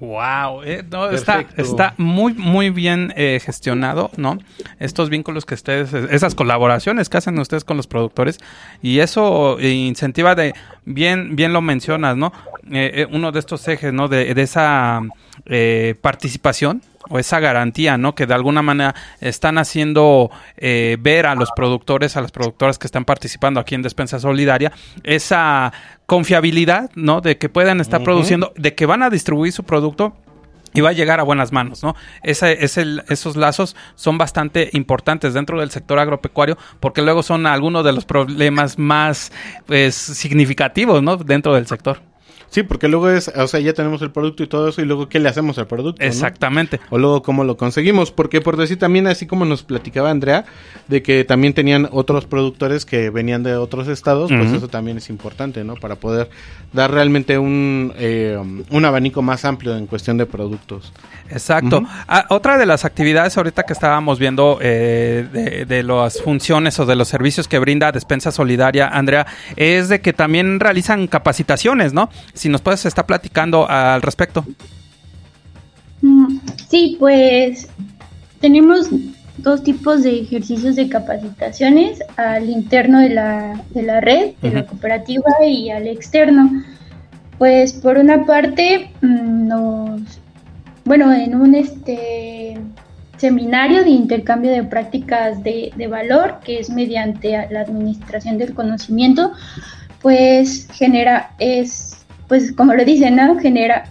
Wow, eh, no, está, está, muy, muy bien eh, gestionado, ¿no? Estos vínculos que ustedes, esas colaboraciones que hacen ustedes con los productores y eso incentiva de, bien, bien lo mencionas, ¿no? Eh, uno de estos ejes, ¿no? De, de esa eh, participación o esa garantía, ¿no? Que de alguna manera están haciendo eh, ver a los productores, a las productoras que están participando aquí en Despensa Solidaria, esa confiabilidad, ¿no? De que puedan estar uh -huh. produciendo, de que van a distribuir su producto y va a llegar a buenas manos, ¿no? Ese, ese, esos lazos son bastante importantes dentro del sector agropecuario porque luego son algunos de los problemas más pues, significativos, ¿no? Dentro del sector. Sí, porque luego es, o sea, ya tenemos el producto y todo eso, y luego qué le hacemos al producto. Exactamente. ¿no? O luego cómo lo conseguimos, porque por decir también, así como nos platicaba Andrea, de que también tenían otros productores que venían de otros estados, uh -huh. pues eso también es importante, ¿no? Para poder dar realmente un, eh, un abanico más amplio en cuestión de productos. Exacto. Uh -huh. ah, otra de las actividades ahorita que estábamos viendo eh, de, de, las funciones o de los servicios que brinda Despensa Solidaria, Andrea, es de que también realizan capacitaciones, ¿no? Si nos puedes estar platicando al respecto. Mm, Sí, pues tenemos dos tipos de ejercicios de capacitaciones, al interno de la, de la red, de uh -huh. la cooperativa y al externo. Pues por una parte mm, nos, bueno, en un este seminario de intercambio de prácticas de, de valor, que es mediante la administración del conocimiento, pues genera, es, pues como lo dicen, ¿no? Genera,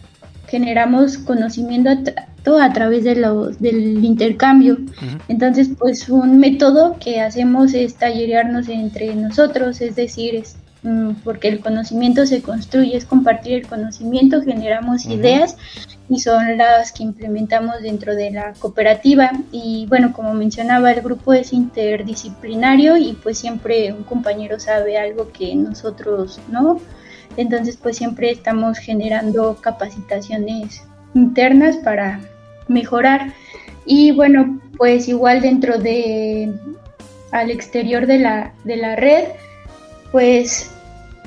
generamos conocimiento a, a través de los, del intercambio. Uh -huh. Entonces, pues un método que hacemos es tallerearnos entre nosotros, es decir, es, mm, porque el conocimiento se construye, es compartir el conocimiento, generamos uh -huh. ideas y son las que implementamos dentro de la cooperativa. Y bueno, como mencionaba, el grupo es interdisciplinario y pues siempre un compañero sabe algo que nosotros no. Entonces pues siempre estamos generando capacitaciones internas para mejorar. Y bueno, pues igual dentro de al exterior de la, de la red, pues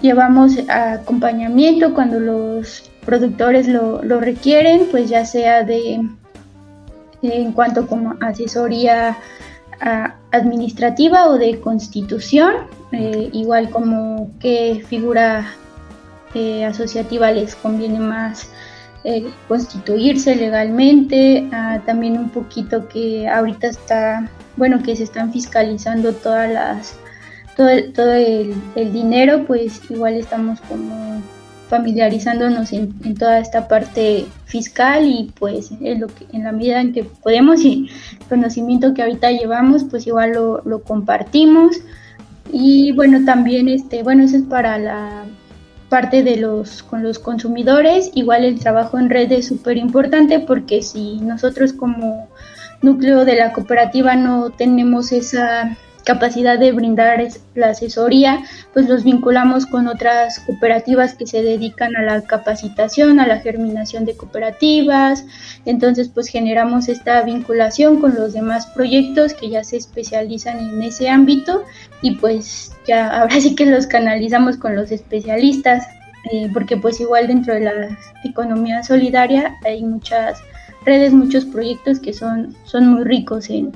llevamos acompañamiento cuando los productores lo, lo requieren, pues ya sea de en cuanto como asesoría a, administrativa o de constitución, eh, igual como qué figura eh, asociativa les conviene más eh, constituirse legalmente, ah, también un poquito que ahorita está bueno, que se están fiscalizando todas las, todo, todo el, dinero, pues igual estamos como familiarizándonos en, en, toda esta parte fiscal y pues en, lo que, en la medida en que podemos y el conocimiento que ahorita llevamos pues igual lo, lo compartimos. Y bueno también este bueno eso es para la parte de los con los consumidores igual el trabajo en red es súper importante porque si nosotros como núcleo de la cooperativa no tenemos esa capacidad de brindar la asesoría, pues los vinculamos con otras cooperativas que se dedican a la capacitación, a la germinación de cooperativas, entonces pues generamos esta vinculación con los demás proyectos que ya se especializan en ese ámbito y pues ya ahora sí que los canalizamos con los especialistas, eh, porque pues igual dentro de la economía solidaria hay muchas redes, muchos proyectos que son, son muy ricos en,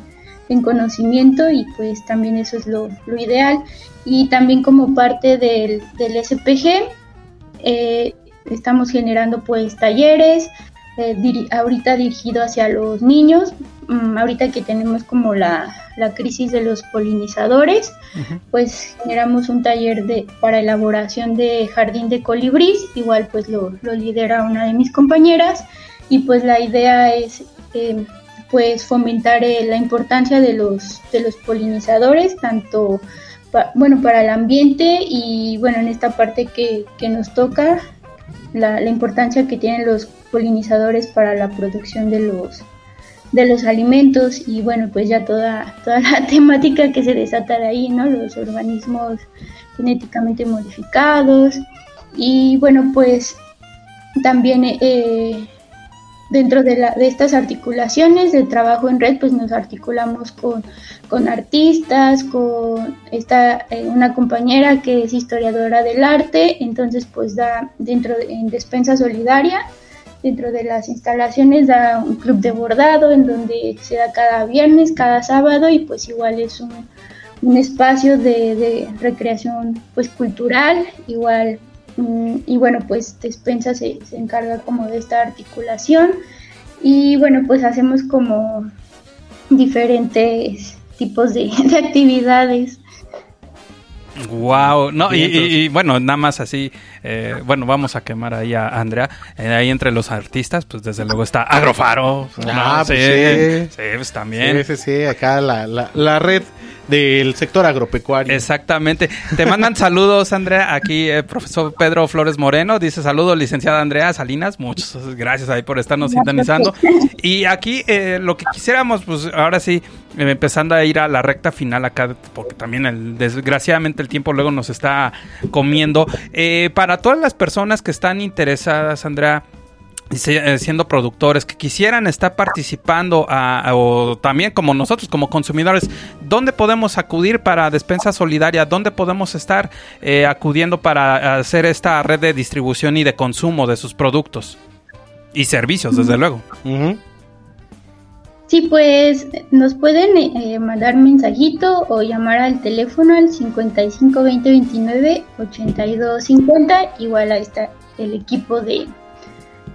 en conocimiento y pues también eso es lo, lo ideal. Y también como parte del, del SPG eh, estamos generando pues talleres, eh, diri ahorita dirigido hacia los niños, um, ahorita que tenemos como la, la crisis de los polinizadores, uh -huh. pues generamos un taller de, para elaboración de jardín de colibrís, igual pues lo, lo lidera una de mis compañeras y pues la idea es... Eh, pues fomentar eh, la importancia de los, de los polinizadores, tanto bueno, para el ambiente y bueno, en esta parte que, que nos toca, la, la, importancia que tienen los polinizadores para la producción de los, de los alimentos y bueno, pues ya toda, toda la temática que se desata de ahí, ¿no? Los organismos genéticamente modificados y bueno, pues también... Eh, dentro de, la, de, estas articulaciones de trabajo en red, pues nos articulamos con, con artistas, con esta, eh, una compañera que es historiadora del arte, entonces pues da dentro de, en Despensa Solidaria, dentro de las instalaciones da un club de bordado en donde se da cada viernes, cada sábado y pues igual es un, un espacio de, de recreación pues cultural, igual y bueno, pues Despensa se, se, encarga como de esta articulación y bueno, pues hacemos como diferentes tipos de, de actividades. Wow, no, y, y, y, bueno, nada más así, eh, bueno, vamos a quemar ahí a Andrea, eh, ahí entre los artistas, pues desde luego está Agrofaro. Ah, ¿no? pues sí, sí. sí, pues también. Sí, sí, sí, acá la, la, la red del sector agropecuario. Exactamente. Te mandan saludos, Andrea. Aquí, eh, profesor Pedro Flores Moreno dice saludos, licenciada Andrea Salinas. Muchas gracias ahí por estarnos sintonizando. Y aquí eh, lo que quisiéramos, pues ahora sí, eh, empezando a ir a la recta final acá, porque también el, desgraciadamente el tiempo luego nos está comiendo. Eh, para todas las personas que están interesadas, Andrea, eh, siendo productores que quisieran estar participando a, o también como nosotros como consumidores dónde podemos acudir para despensa solidaria dónde podemos estar eh, acudiendo para hacer esta red de distribución y de consumo de sus productos y servicios desde luego uh -huh. Sí, pues nos pueden eh, mandar mensajito o llamar al teléfono al 55 20 29 82 50. Igual ahí está el equipo de,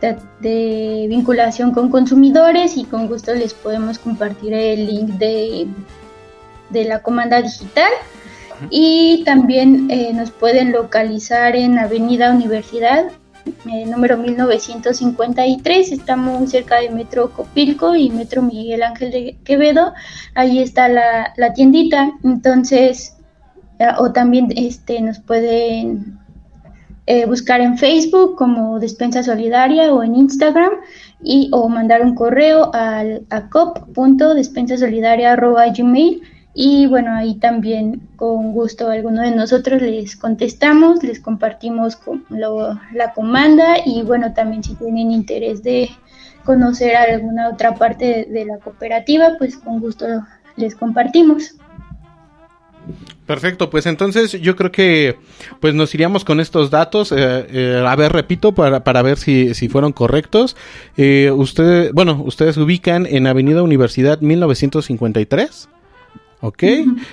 de, de, vinculación con consumidores y con gusto les podemos compartir el link de, de la comanda digital. Y también eh, nos pueden localizar en Avenida Universidad, eh, número 1953, está muy cerca de Metro Copilco y Metro Miguel Ángel de Quevedo, ahí está la, tiendita, entonces, eh, o también este, nos pueden eh, buscar en Facebook como Despensa Solidaria o en Instagram y o mandar un correo al a cop.despensasolidaria.gmail y bueno, ahí también con gusto alguno de nosotros les contestamos, les compartimos la comanda y bueno, también si tienen interés de conocer alguna otra parte de, de la cooperativa, pues con gusto les compartimos. Perfecto, pues entonces yo creo que pues nos iríamos con estos datos. Eh, eh, a ver, repito, para, para ver si, si fueron correctos. Eh, ustedes, bueno, ustedes ubican en Avenida Universidad 1953. ¿Ok?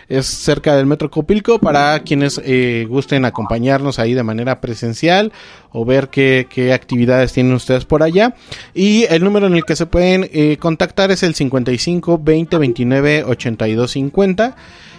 Es cerca del Metro Copilco para quienes eh, gusten acompañarnos ahí de manera presencial o ver qué, qué actividades tienen ustedes por allá. Y el número en el que se pueden eh, contactar es el 55 20 29 82 50.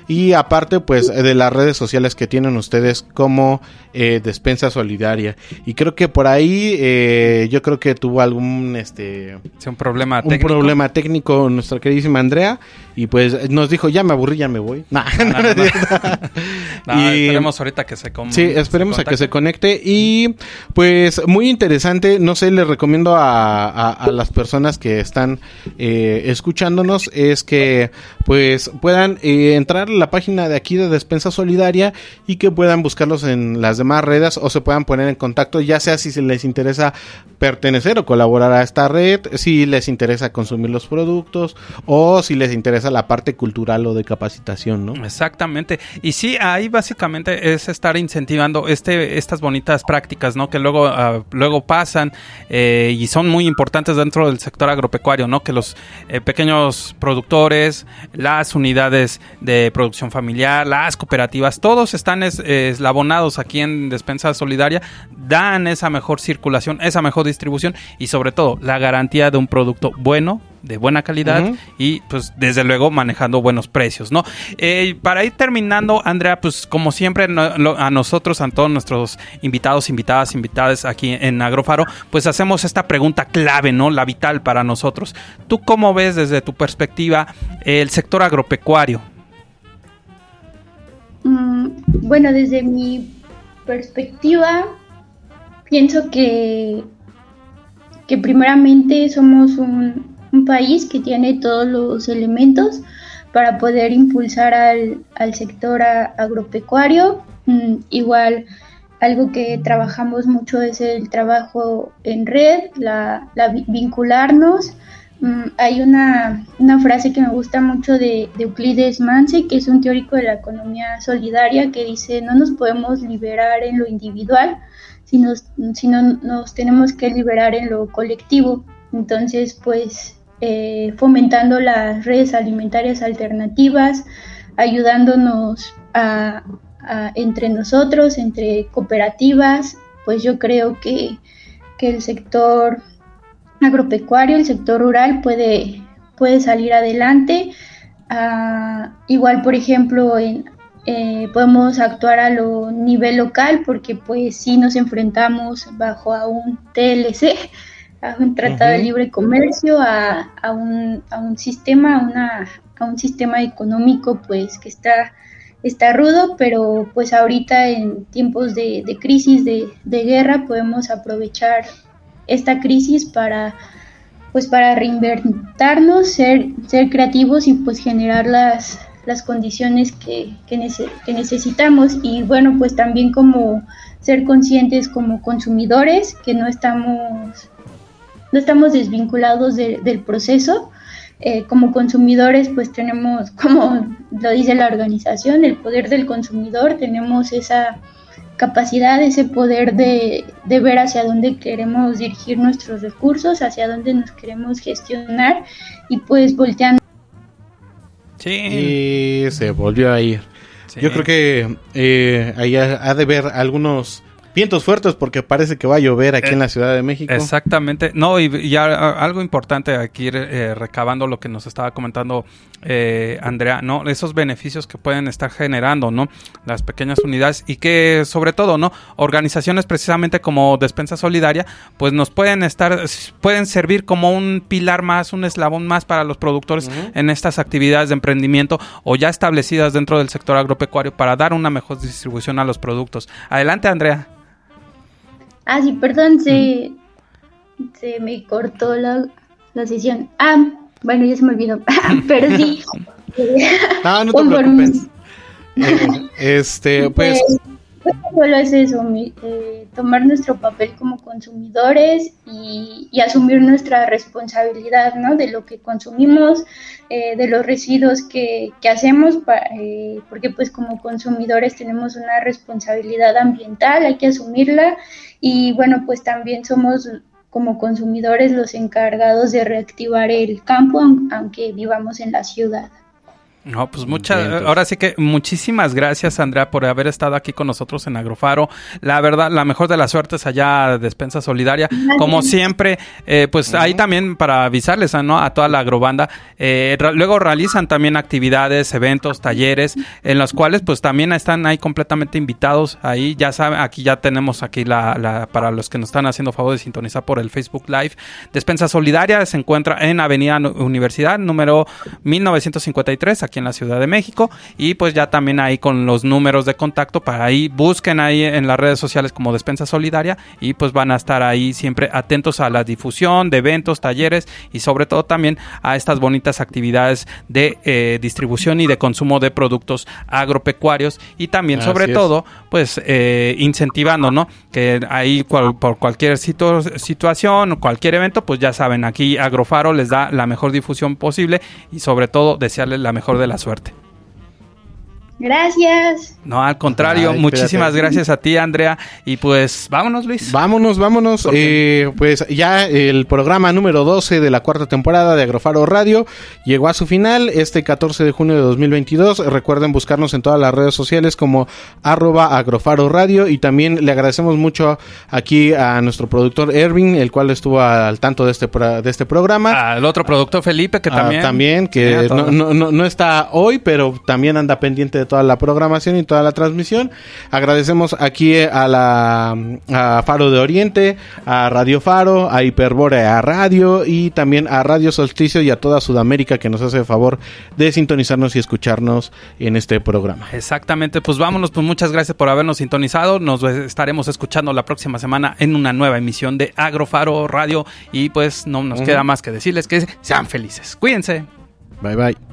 Y aparte, pues, de las redes sociales que tienen ustedes como eh, Despensa Solidaria. Y creo que por ahí, eh, yo creo que tuvo algún, este... Sí, un problema un técnico. problema técnico nuestra queridísima Andrea. Y pues nos dijo, ya me aburrí, ya me voy. Nah, No, no, Y- esperemos ahorita que se Sí, esperemos a que se conecte. Y pues muy interesante, no sé, les recomiendo a, a- a las personas que están eh, escuchándonos es que pues puedan entrar la página de aquí de Despensa Solidaria y que puedan buscarlos en las demás redes o se puedan poner en contacto, ya sea si les interesa pertenecer o colaborar a esta red, si les interesa consumir los productos o si les interesa la parte cultural o de capacitación, ¿no? Exactamente. Y sí, ahí básicamente es estar incentivando este, estas bonitas prácticas, ¿no? Que luego, ah, luego pasan eh, y son muy importantes dentro del sector agropecuario, ¿no? Que los eh, pequeños productores, las unidades de producción familiar, las cooperativas, todos están es- eslabonados aquí en Despensa Solidaria, dan esa mejor circulación, esa mejor distribución y sobre todo la garantía de un producto bueno, de buena calidad y pues desde luego manejando buenos precios, ¿no? Eh, para ir terminando, Andrea, pues como siempre no- lo- a nosotros, a todos nuestros invitados, invitadas, invitadas aquí en Agrofaro, pues hacemos esta pregunta clave, ¿no? La vital para nosotros. ¿Tú cómo ves desde tu perspectiva el sector agropecuario? Bueno, desde mi perspectiva, pienso que, que primeramente somos un, país que tiene todos los elementos para poder impulsar al, al sector agropecuario. Mm, igual, algo que trabajamos mucho es el trabajo en red, la, la vi- vincularnos. Mm, hay una, frase que me gusta mucho de, de Euclides Manse, que es un teórico de la economía solidaria, que dice, no nos podemos liberar en lo individual, sino, sino nos tenemos que liberar en lo colectivo. Entonces, pues, eh, fomentando las redes alimentarias alternativas, ayudándonos a- entre nosotros, entre cooperativas, pues yo creo que, que el sector agropecuario, el sector rural puede, puede salir adelante. Ah, igual, por ejemplo, en, eh, podemos actuar a lo nivel local porque pues sí nos enfrentamos bajo a un TLC, a un Tratado de. Libre Comercio, a, a un, a un sistema, a, una, a un sistema económico pues que está, está rudo, pero pues ahorita en tiempos de, de crisis, de, de guerra, podemos aprovechar esta crisis para pues para reinventarnos, ser, ser creativos y pues generar las, las condiciones que, que, nece- que necesitamos. Y bueno pues también como ser conscientes como consumidores que no estamos no estamos desvinculados de- del proceso. Eh, como consumidores pues tenemos como lo dice la organización el poder del consumidor tenemos esa capacidad, ese poder de, de ver hacia dónde queremos dirigir nuestros recursos, hacia dónde nos queremos gestionar y pues volteando. Y se volvió a ir. Yo creo que eh, ahí ha, ha de ver algunos vientos fuertes porque parece que va a llover aquí en la Ciudad de México. Exactamente. No, y, y a- a- algo importante aquí eh, recabando lo que nos estaba comentando eh, Andrea, ¿no? Esos beneficios que pueden estar generando, ¿no? Las pequeñas unidades y que sobre todo, ¿no? Organizaciones precisamente como Despensa Solidaria, pues nos pueden estar, pueden servir como un pilar más, un eslabón más para los productores en estas actividades de emprendimiento o ya establecidas dentro del sector agropecuario para dar una mejor distribución a los productos. Adelante, Andrea. Ah, sí, perdón, se, se me cortó la, la sesión. Ah, bueno, ya se me olvidó, pero sí. No, no te preocupes. Eh, este, pues, Pues, solo es eso, mi- eh, tomar nuestro papel como consumidores y, y asumir nuestra responsabilidad, ¿no? De lo que consumimos, eh, de los residuos que, que hacemos, eh, porque pues como consumidores tenemos una responsabilidad ambiental, hay que asumirla y bueno, pues también somos como consumidores los encargados de reactivar el campo, aun- aunque vivamos en la ciudad. No, pues muchas, ahora sí que muchísimas gracias Andrea por haber estado aquí con nosotros en Agrofaro. La verdad, la mejor de las suertes allá, Despensa Solidaria. Como siempre, eh, pues ahí también para avisarles ¿no? a toda la agrobanda. eh, luego realizan también actividades, eventos, talleres, en los cuales pues también están ahí completamente invitados. Ahí ya saben, aquí ya tenemos aquí la, la- para los que nos están haciendo favor de sintonizar por el Facebook Live. Despensa Solidaria se encuentra en Avenida Universidad, número 1953, aquí en la Ciudad de México. Y pues ya también ahí con los números de contacto para ahí busquen ahí en las redes sociales como Despensa Solidaria y pues van a estar ahí siempre atentos a la difusión de eventos, talleres y sobre todo también a estas bonitas actividades de eh, distribución y de consumo de productos agropecuarios y también Así sobre es. todo pues eh, incentivando, ¿no? Que ahí cual- por cualquier situ- situación o cualquier evento, pues ya saben, aquí Agrofaro les da la mejor difusión posible y sobre todo desearles la mejor de la suerte. Gracias. No, al contrario, Ay, muchísimas espérate. gracias a ti, Andrea. Y pues vámonos, Luis. Vámonos, vámonos. Eh, pues ya el programa número 12 de la cuarta temporada de Agrofaro Radio llegó a su final este 14 de junio de 2022. Recuerden buscarnos en todas las redes sociales como arroba agrofaro radio y también le agradecemos mucho aquí a nuestro productor Erwin, el cual estuvo al tanto de este, de este programa. Al otro productor Felipe, que Ah, también. también, que no, todo. no, no, no está hoy, pero también anda pendiente de toda la programación y toda la transmisión. Agradecemos aquí a la a Faro de Oriente, a Radio Faro, a Hiperbórea Radio y también a Radio Solsticio y a toda Sudamérica que nos hace el favor de sintonizarnos y escucharnos en este programa. Exactamente, pues vámonos, pues muchas gracias por habernos sintonizado. Nos estaremos escuchando la próxima semana en una nueva emisión de Agrofaro Radio. Y pues no nos queda más que decirles que sean felices. Cuídense. Bye bye.